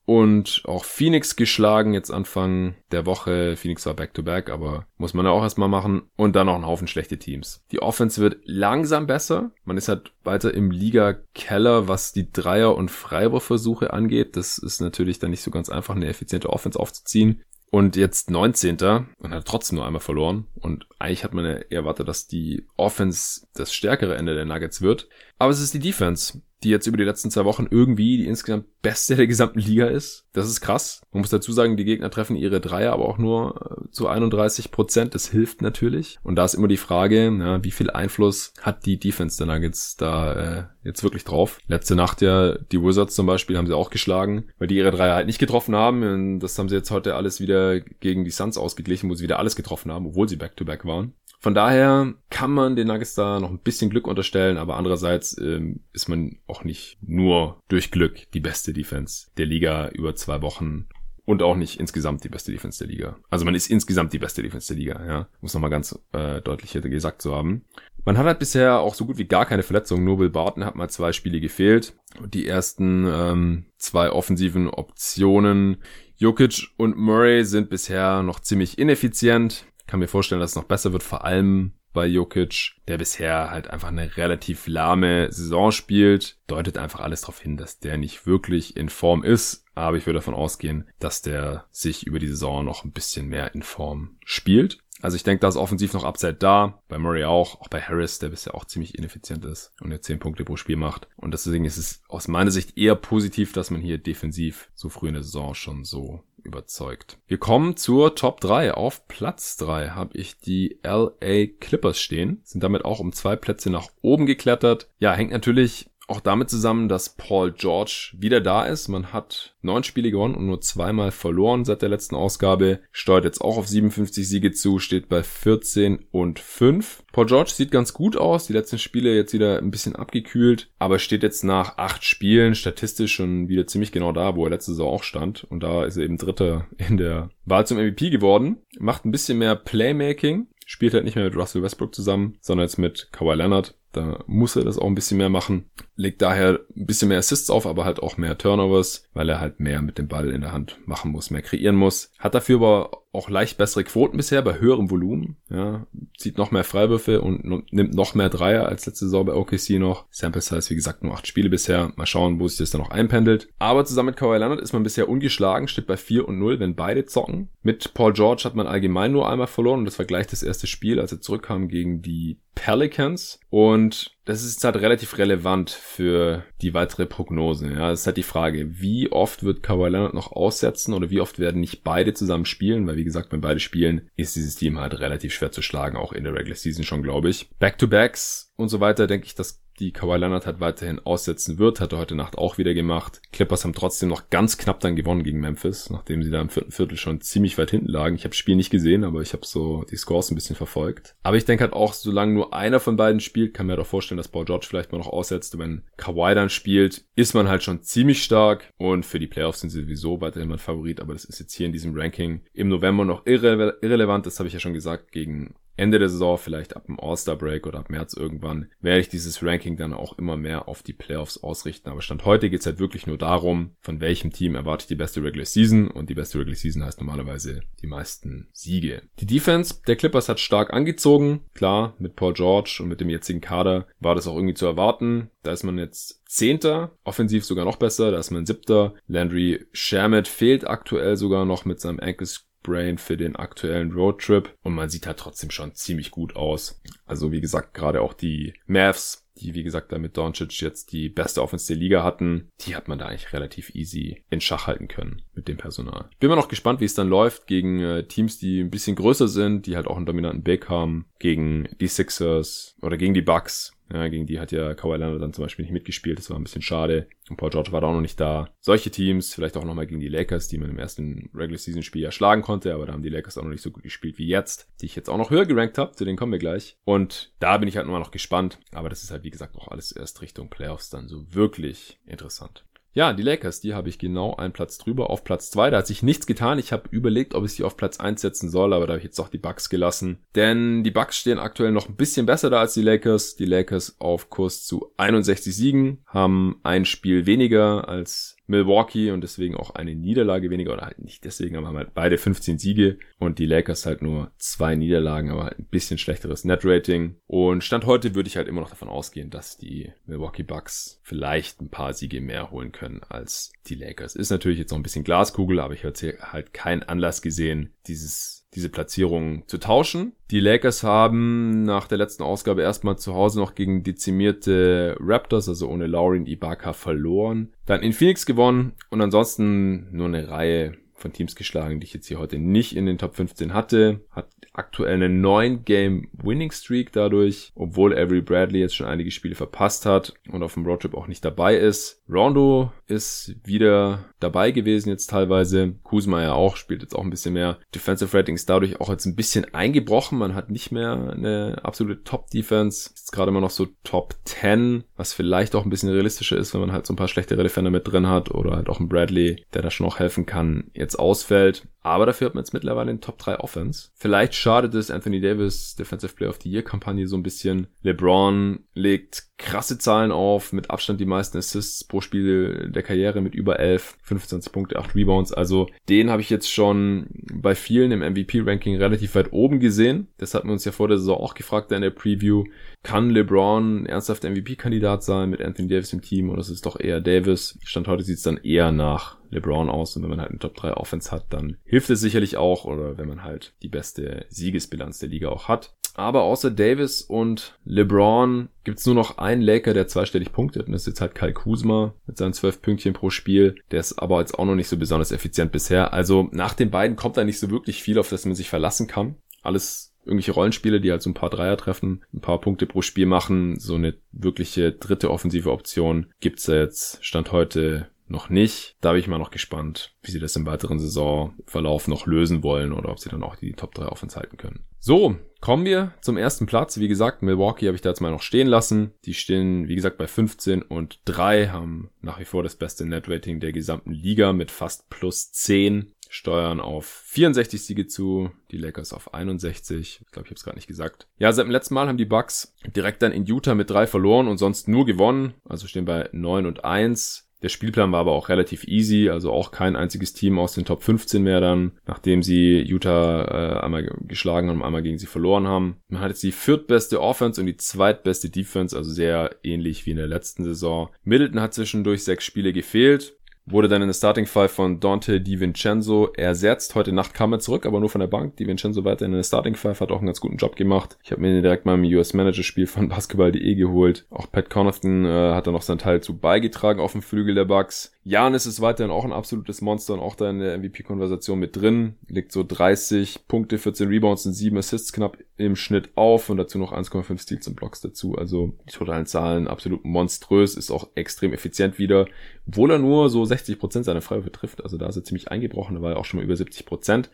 und auch Phoenix geschlagen jetzt Anfang der Woche. Phoenix war back-to-back, -back, aber muss man ja auch erstmal machen. Und dann auch ein Haufen schlechte Teams. Die Offense wird langsam besser. Man ist halt weiter im Liga-Keller, was die Dreier- und Freiwurfversuche angeht. Das ist natürlich dann nicht so ganz einfach, eine effiziente Offense aufzuziehen. Und jetzt 19. und hat trotzdem nur einmal verloren. Und eigentlich hat man ja erwartet, dass die Offense das stärkere Ende der Nuggets wird. Aber es ist die Defense die jetzt über die letzten zwei Wochen irgendwie die insgesamt beste der gesamten Liga ist. Das ist krass. Man muss dazu sagen, die Gegner treffen ihre Dreier aber auch nur äh, zu 31 Prozent. Das hilft natürlich. Und da ist immer die Frage, ja, wie viel Einfluss hat die Defense der Nuggets da äh, jetzt wirklich drauf? Letzte Nacht ja, die Wizards zum Beispiel haben sie auch geschlagen, weil die ihre Dreier halt nicht getroffen haben. Und das haben sie jetzt heute alles wieder gegen die Suns ausgeglichen, wo sie wieder alles getroffen haben, obwohl sie Back-to-Back -back waren. Von daher kann man den Nuggets da noch ein bisschen Glück unterstellen, aber andererseits ähm, ist man auch nicht nur durch Glück die beste Defense der Liga über zwei Wochen und auch nicht insgesamt die beste Defense der Liga. Also man ist insgesamt die beste Defense der Liga, ja. Muss nochmal ganz äh, deutlich hier gesagt zu haben. Man hat halt bisher auch so gut wie gar keine Verletzungen. Bill Barton hat mal zwei Spiele gefehlt. Und die ersten ähm, zwei offensiven Optionen, Jokic und Murray, sind bisher noch ziemlich ineffizient. Kann mir vorstellen, dass es noch besser wird, vor allem bei Jokic, der bisher halt einfach eine relativ lahme Saison spielt. Deutet einfach alles darauf hin, dass der nicht wirklich in Form ist. Aber ich würde davon ausgehen, dass der sich über die Saison noch ein bisschen mehr in Form spielt. Also ich denke, da ist offensiv noch Upside da. Bei Murray auch, auch bei Harris, der bisher auch ziemlich ineffizient ist und jetzt 10 Punkte pro Spiel macht. Und deswegen ist es aus meiner Sicht eher positiv, dass man hier defensiv so früh in der Saison schon so überzeugt. Wir kommen zur Top 3. Auf Platz 3 habe ich die LA Clippers stehen. Sind damit auch um zwei Plätze nach oben geklettert. Ja, hängt natürlich auch damit zusammen, dass Paul George wieder da ist. Man hat neun Spiele gewonnen und nur zweimal verloren seit der letzten Ausgabe. Steuert jetzt auch auf 57 Siege zu, steht bei 14 und 5. Paul George sieht ganz gut aus. Die letzten Spiele jetzt wieder ein bisschen abgekühlt, aber steht jetzt nach acht Spielen statistisch schon wieder ziemlich genau da, wo er letzte Saison auch stand. Und da ist er eben Dritter in der Wahl zum MVP geworden. Macht ein bisschen mehr Playmaking. Spielt halt nicht mehr mit Russell Westbrook zusammen, sondern jetzt mit Kawhi Leonard. Da muss er das auch ein bisschen mehr machen. Legt daher ein bisschen mehr Assists auf, aber halt auch mehr Turnovers, weil er halt mehr mit dem Ball in der Hand machen muss, mehr kreieren muss. Hat dafür aber auch leicht bessere Quoten bisher bei höherem Volumen. Ja, zieht noch mehr Freiwürfe und nimmt noch mehr Dreier als letzte Saison bei OKC noch. Sample Size, wie gesagt, nur acht Spiele bisher. Mal schauen, wo sich das dann noch einpendelt. Aber zusammen mit Kawhi Leonard ist man bisher ungeschlagen, steht bei 4 und 0, wenn beide zocken. Mit Paul George hat man allgemein nur einmal verloren und das war gleich das erste Spiel, als er zurückkam gegen die Pelicans. Und das ist halt relativ relevant für die weitere Prognose. Ja, das ist halt die Frage, wie oft wird Kawhi Leonard noch aussetzen oder wie oft werden nicht beide zusammen spielen, weil wie gesagt, wenn beide spielen, ist dieses Team halt relativ schwer zu schlagen, auch in der Regular Season schon, glaube ich. Back-to-Backs und so weiter, denke ich, das die Kawhi Leonard halt weiterhin aussetzen wird, hat er heute Nacht auch wieder gemacht. Clippers haben trotzdem noch ganz knapp dann gewonnen gegen Memphis, nachdem sie da im vierten Viertel schon ziemlich weit hinten lagen. Ich habe das Spiel nicht gesehen, aber ich habe so die Scores ein bisschen verfolgt. Aber ich denke halt auch, solange nur einer von beiden spielt, kann man doch vorstellen, dass Paul George vielleicht mal noch aussetzt. Wenn Kawhi dann spielt, ist man halt schon ziemlich stark und für die Playoffs sind sie sowieso weiterhin mein Favorit, aber das ist jetzt hier in diesem Ranking im November noch irre irrelevant. Das habe ich ja schon gesagt, gegen Ende der Saison, vielleicht ab dem All-Star-Break oder ab März irgendwann, werde ich dieses Ranking dann auch immer mehr auf die Playoffs ausrichten. Aber Stand heute geht es halt wirklich nur darum, von welchem Team erwarte ich die beste Regular Season und die beste Regular Season heißt normalerweise die meisten Siege. Die Defense der Clippers hat stark angezogen. Klar, mit Paul George und mit dem jetzigen Kader war das auch irgendwie zu erwarten. Da ist man jetzt Zehnter, offensiv sogar noch besser, da ist man Siebter. Landry Shermet fehlt aktuell sogar noch mit seinem Ankle Brain für den aktuellen Roadtrip und man sieht halt trotzdem schon ziemlich gut aus. Also wie gesagt, gerade auch die Mavs, die wie gesagt da mit Doncic jetzt die beste Offense der Liga hatten, die hat man da eigentlich relativ easy in Schach halten können mit dem Personal. Ich bin mal noch gespannt, wie es dann läuft gegen äh, Teams, die ein bisschen größer sind, die halt auch einen dominanten Big haben, gegen die Sixers oder gegen die Bucks. Ja, gegen die hat ja Kawhi Leonard dann zum Beispiel nicht mitgespielt. Das war ein bisschen schade. Und Paul George war da auch noch nicht da. Solche Teams, vielleicht auch nochmal gegen die Lakers, die man im ersten Regular Season Spiel ja schlagen konnte, aber da haben die Lakers auch noch nicht so gut gespielt wie jetzt, die ich jetzt auch noch höher gerankt habe. Zu denen kommen wir gleich. Und da bin ich halt nur noch gespannt. Aber das ist halt, wie gesagt, auch alles erst Richtung Playoffs dann so wirklich interessant. Ja, die Lakers, die habe ich genau einen Platz drüber auf Platz zwei. Da hat sich nichts getan. Ich habe überlegt, ob ich sie auf Platz eins setzen soll, aber da habe ich jetzt doch die Bucks gelassen. Denn die Bucks stehen aktuell noch ein bisschen besser da als die Lakers. Die Lakers auf Kurs zu 61 Siegen, haben ein Spiel weniger als Milwaukee und deswegen auch eine Niederlage weniger oder halt nicht deswegen, aber haben halt beide 15 Siege und die Lakers halt nur zwei Niederlagen, aber ein bisschen schlechteres Netrating. Und Stand heute würde ich halt immer noch davon ausgehen, dass die Milwaukee Bucks vielleicht ein paar Siege mehr holen können als die Lakers. Ist natürlich jetzt noch ein bisschen Glaskugel, aber ich habe halt keinen Anlass gesehen, dieses diese Platzierung zu tauschen. Die Lakers haben nach der letzten Ausgabe erstmal zu Hause noch gegen dezimierte Raptors, also ohne Lauren Ibaka, verloren. Dann in Phoenix gewonnen und ansonsten nur eine Reihe von Teams geschlagen, die ich jetzt hier heute nicht in den Top 15 hatte. Hat aktuell eine 9-Game-Winning-Streak dadurch, obwohl Avery Bradley jetzt schon einige Spiele verpasst hat und auf dem Roadtrip auch nicht dabei ist. Rondo ist wieder dabei gewesen jetzt teilweise. Kuzma ja auch, spielt jetzt auch ein bisschen mehr. Defensive Ratings dadurch auch jetzt ein bisschen eingebrochen. Man hat nicht mehr eine absolute Top-Defense. Ist gerade immer noch so Top 10, was vielleicht auch ein bisschen realistischer ist, wenn man halt so ein paar schlechtere Defender mit drin hat oder halt auch ein Bradley, der da schon auch helfen kann, jetzt ausfällt. Aber dafür hat man jetzt mittlerweile den Top 3 Offense. Vielleicht schadet es Anthony Davis Defensive Player of the Year Kampagne so ein bisschen. LeBron legt krasse Zahlen auf, mit Abstand die meisten Assists pro Spiel der Karriere mit über 11, 25 Punkte, 8 Rebounds. Also den habe ich jetzt schon bei vielen im MVP-Ranking relativ weit oben gesehen. Das hatten wir uns ja vor der Saison auch gefragt in der Preview. Kann LeBron ernsthaft MVP-Kandidat sein mit Anthony Davis im Team oder ist es doch eher Davis? Stand heute sieht es dann eher nach LeBron aus und wenn man halt einen Top 3 Offense hat, dann hilft es sicherlich auch oder wenn man halt die beste Siegesbilanz der Liga auch hat. Aber außer Davis und LeBron gibt's nur noch einen Laker, der zweistellig punktet. Und das ist jetzt halt Kai Kuzma mit seinen zwölf Pünktchen pro Spiel. Der ist aber jetzt auch noch nicht so besonders effizient bisher. Also nach den beiden kommt da nicht so wirklich viel, auf das man sich verlassen kann. Alles irgendwelche Rollenspiele, die halt so ein paar Dreier treffen, ein paar Punkte pro Spiel machen. So eine wirkliche dritte offensive Option gibt's da jetzt Stand heute noch nicht. Da bin ich mal noch gespannt, wie sie das im weiteren Saisonverlauf noch lösen wollen oder ob sie dann auch die Top 3 Offense halten können. So, kommen wir zum ersten Platz. Wie gesagt, Milwaukee habe ich da jetzt mal noch stehen lassen. Die stehen, wie gesagt, bei 15 und 3, haben nach wie vor das beste Net-Rating der gesamten Liga mit fast plus 10 steuern auf 64 Siege zu, die Lakers auf 61. Ich glaube, ich habe es gerade nicht gesagt. Ja, seit dem letzten Mal haben die Bucks direkt dann in Utah mit drei verloren und sonst nur gewonnen. Also stehen bei 9 und 1. Der Spielplan war aber auch relativ easy, also auch kein einziges Team aus den Top 15 mehr dann, nachdem sie Utah äh, einmal geschlagen haben, einmal gegen sie verloren haben. Man hat jetzt die viertbeste Offense und die zweitbeste Defense, also sehr ähnlich wie in der letzten Saison. Middleton hat zwischendurch sechs Spiele gefehlt wurde dann in der Starting Five von Dante DiVincenzo ersetzt. Heute Nacht kam er zurück, aber nur von der Bank. DiVincenzo weiter in der Starting Five hat auch einen ganz guten Job gemacht. Ich habe mir direkt mal im US Manager Spiel von Basketball.de geholt. Auch Pat Connaughton äh, hat da noch seinen Teil zu beigetragen auf dem Flügel der Bucks. Janis ist weiterhin auch ein absolutes Monster und auch da in der MVP-Konversation mit drin. Liegt so 30 Punkte, 14 Rebounds und 7 Assists knapp im Schnitt auf und dazu noch 1,5 Steals und Blocks dazu. Also die totalen Zahlen absolut monströs, ist auch extrem effizient wieder, obwohl er nur so 60% seiner Freiwürfe trifft. Also da ist er ziemlich eingebrochen, da war er auch schon mal über 70%.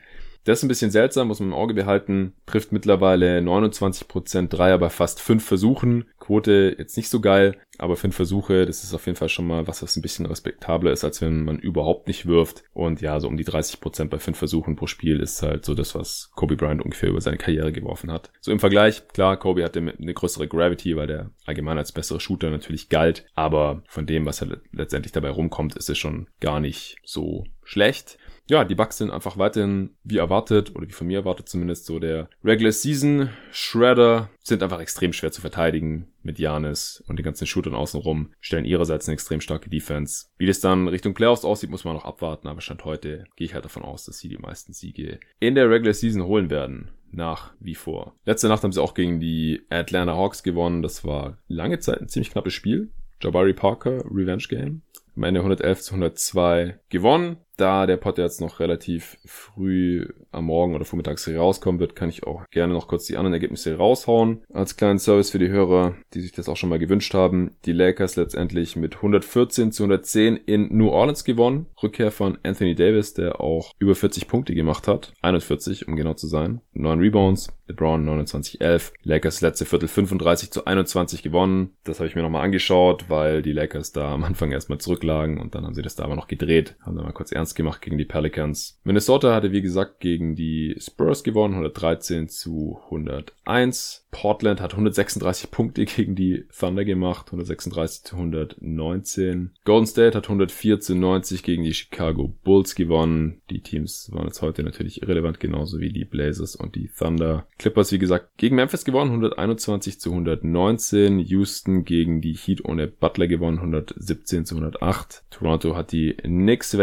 Das ist ein bisschen seltsam, muss man im Auge behalten. Trifft mittlerweile 29% Dreier bei fast fünf Versuchen. Quote jetzt nicht so geil, aber fünf Versuche, das ist auf jeden Fall schon mal was, was ein bisschen respektabler ist, als wenn man überhaupt nicht wirft. Und ja, so um die 30% bei fünf Versuchen pro Spiel ist halt so das, was Kobe Bryant ungefähr über seine Karriere geworfen hat. So im Vergleich, klar, Kobe hatte eine größere Gravity, weil der allgemein als bessere Shooter natürlich galt, aber von dem, was halt letztendlich dabei rumkommt, ist es schon gar nicht so schlecht ja, die Bugs sind einfach weiterhin wie erwartet oder wie von mir erwartet zumindest so der Regular Season Shredder sind einfach extrem schwer zu verteidigen mit Janis und den ganzen Shootern außenrum, stellen ihrerseits eine extrem starke Defense. Wie das dann Richtung Playoffs aussieht, muss man noch abwarten, aber Stand heute gehe ich halt davon aus, dass sie die meisten Siege in der Regular Season holen werden. Nach wie vor. Letzte Nacht haben sie auch gegen die Atlanta Hawks gewonnen. Das war lange Zeit ein ziemlich knappes Spiel. Jabari Parker, Revenge Game. Am Ende 111 zu 102 gewonnen da der Pod jetzt noch relativ früh am Morgen oder vormittags rauskommen wird, kann ich auch gerne noch kurz die anderen Ergebnisse raushauen. Als kleinen Service für die Hörer, die sich das auch schon mal gewünscht haben. Die Lakers letztendlich mit 114 zu 110 in New Orleans gewonnen. Rückkehr von Anthony Davis, der auch über 40 Punkte gemacht hat. 41, um genau zu sein. 9 Rebounds. LeBron 29-11. Lakers letzte Viertel 35 zu 21 gewonnen. Das habe ich mir nochmal angeschaut, weil die Lakers da am Anfang erstmal zurücklagen und dann haben sie das da aber noch gedreht. Haben da mal kurz ernst gemacht gegen die Pelicans. Minnesota hatte wie gesagt gegen die Spurs gewonnen, 113 zu 101. Portland hat 136 Punkte gegen die Thunder gemacht, 136 zu 119. Golden State hat 104 zu 90 gegen die Chicago Bulls gewonnen. Die Teams waren jetzt heute natürlich irrelevant, genauso wie die Blazers und die Thunder. Clippers, wie gesagt, gegen Memphis gewonnen, 121 zu 119. Houston gegen die Heat ohne Butler gewonnen, 117 zu 108. Toronto hat die Knicks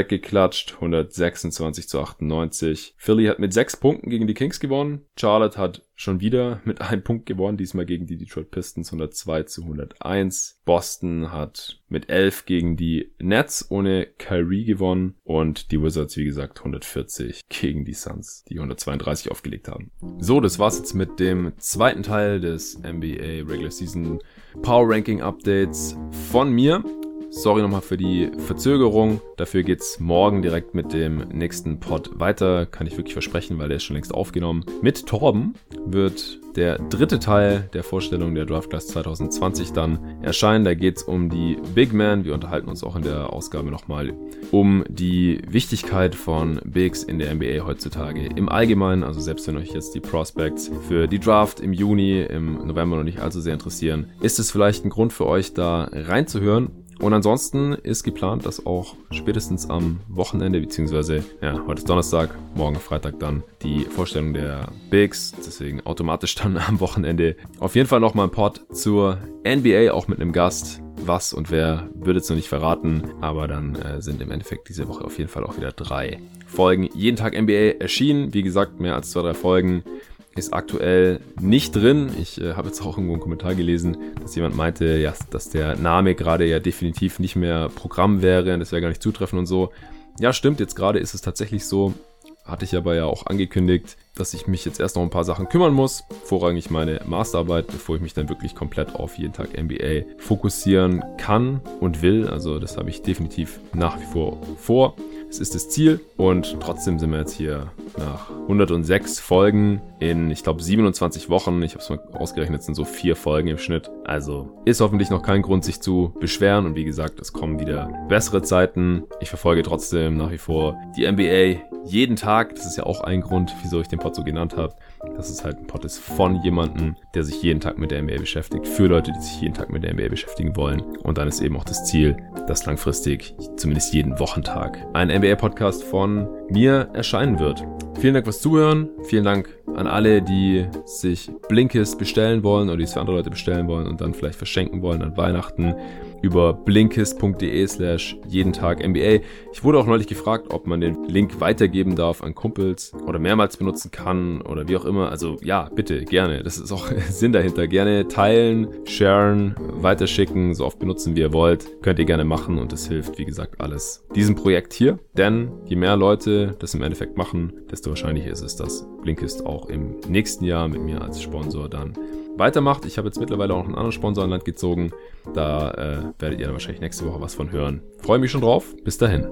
weggeklatscht, 126 zu 98. Philly hat mit sechs Punkten gegen die Kings gewonnen. Charlotte hat schon wieder mit einem Punkt gewonnen, diesmal gegen die Detroit Pistons 102 zu 101. Boston hat mit 11 gegen die Nets ohne Kyrie gewonnen und die Wizards, wie gesagt, 140 gegen die Suns, die 132 aufgelegt haben. So, das war's jetzt mit dem zweiten Teil des NBA Regular Season Power Ranking Updates von mir. Sorry nochmal für die Verzögerung. Dafür geht's morgen direkt mit dem nächsten Pod weiter. Kann ich wirklich versprechen, weil der ist schon längst aufgenommen. Mit Torben wird der dritte Teil der Vorstellung der Draft Class 2020 dann erscheinen. Da geht's um die Big Man. Wir unterhalten uns auch in der Ausgabe nochmal um die Wichtigkeit von Bigs in der NBA heutzutage im Allgemeinen. Also selbst wenn euch jetzt die Prospects für die Draft im Juni, im November noch nicht allzu sehr interessieren, ist es vielleicht ein Grund für euch da reinzuhören. Und ansonsten ist geplant, dass auch spätestens am Wochenende, beziehungsweise, ja, heute ist Donnerstag, morgen Freitag dann die Vorstellung der Bigs, deswegen automatisch dann am Wochenende auf jeden Fall nochmal ein Pod zur NBA, auch mit einem Gast. Was und wer würde es noch nicht verraten, aber dann äh, sind im Endeffekt diese Woche auf jeden Fall auch wieder drei Folgen jeden Tag NBA erschienen. Wie gesagt, mehr als zwei, drei Folgen ist aktuell nicht drin. Ich äh, habe jetzt auch irgendwo einen Kommentar gelesen, dass jemand meinte, ja, dass der Name gerade ja definitiv nicht mehr Programm wäre und das wäre gar nicht zutreffend und so. Ja, stimmt, jetzt gerade ist es tatsächlich so. Hatte ich aber ja auch angekündigt, dass ich mich jetzt erst noch ein paar Sachen kümmern muss. Vorrangig meine Masterarbeit, bevor ich mich dann wirklich komplett auf jeden Tag MBA fokussieren kann und will. Also das habe ich definitiv nach wie vor vor. Es ist das Ziel und trotzdem sind wir jetzt hier nach 106 Folgen in, ich glaube, 27 Wochen. Ich habe es mal ausgerechnet, sind so vier Folgen im Schnitt. Also ist hoffentlich noch kein Grund, sich zu beschweren. Und wie gesagt, es kommen wieder bessere Zeiten. Ich verfolge trotzdem nach wie vor die NBA jeden Tag. Das ist ja auch ein Grund, wieso ich den Pod so genannt habe dass es halt ein Pod ist von jemandem, der sich jeden Tag mit der NBA beschäftigt, für Leute, die sich jeden Tag mit der NBA beschäftigen wollen. Und dann ist eben auch das Ziel, dass langfristig, zumindest jeden Wochentag, ein NBA-Podcast von mir erscheinen wird. Vielen Dank fürs Zuhören. Vielen Dank an alle, die sich Blinkist bestellen wollen oder die es für andere Leute bestellen wollen und dann vielleicht verschenken wollen an Weihnachten. Über blinkist.de slash jeden Tag NBA. Ich wurde auch neulich gefragt, ob man den Link weitergeben darf an Kumpels oder mehrmals benutzen kann oder wie auch immer. Also ja, bitte, gerne. Das ist auch Sinn dahinter. Gerne teilen, sharen, weiterschicken, so oft benutzen, wie ihr wollt. Könnt ihr gerne machen und es hilft, wie gesagt, alles diesem Projekt hier. Denn je mehr Leute das im Endeffekt machen, desto wahrscheinlicher ist es, dass Blinkist auch im nächsten Jahr mit mir als Sponsor dann weitermacht. Ich habe jetzt mittlerweile auch einen anderen Sponsor an Land gezogen. Da äh, werdet ihr dann wahrscheinlich nächste Woche was von hören. Freue mich schon drauf. Bis dahin.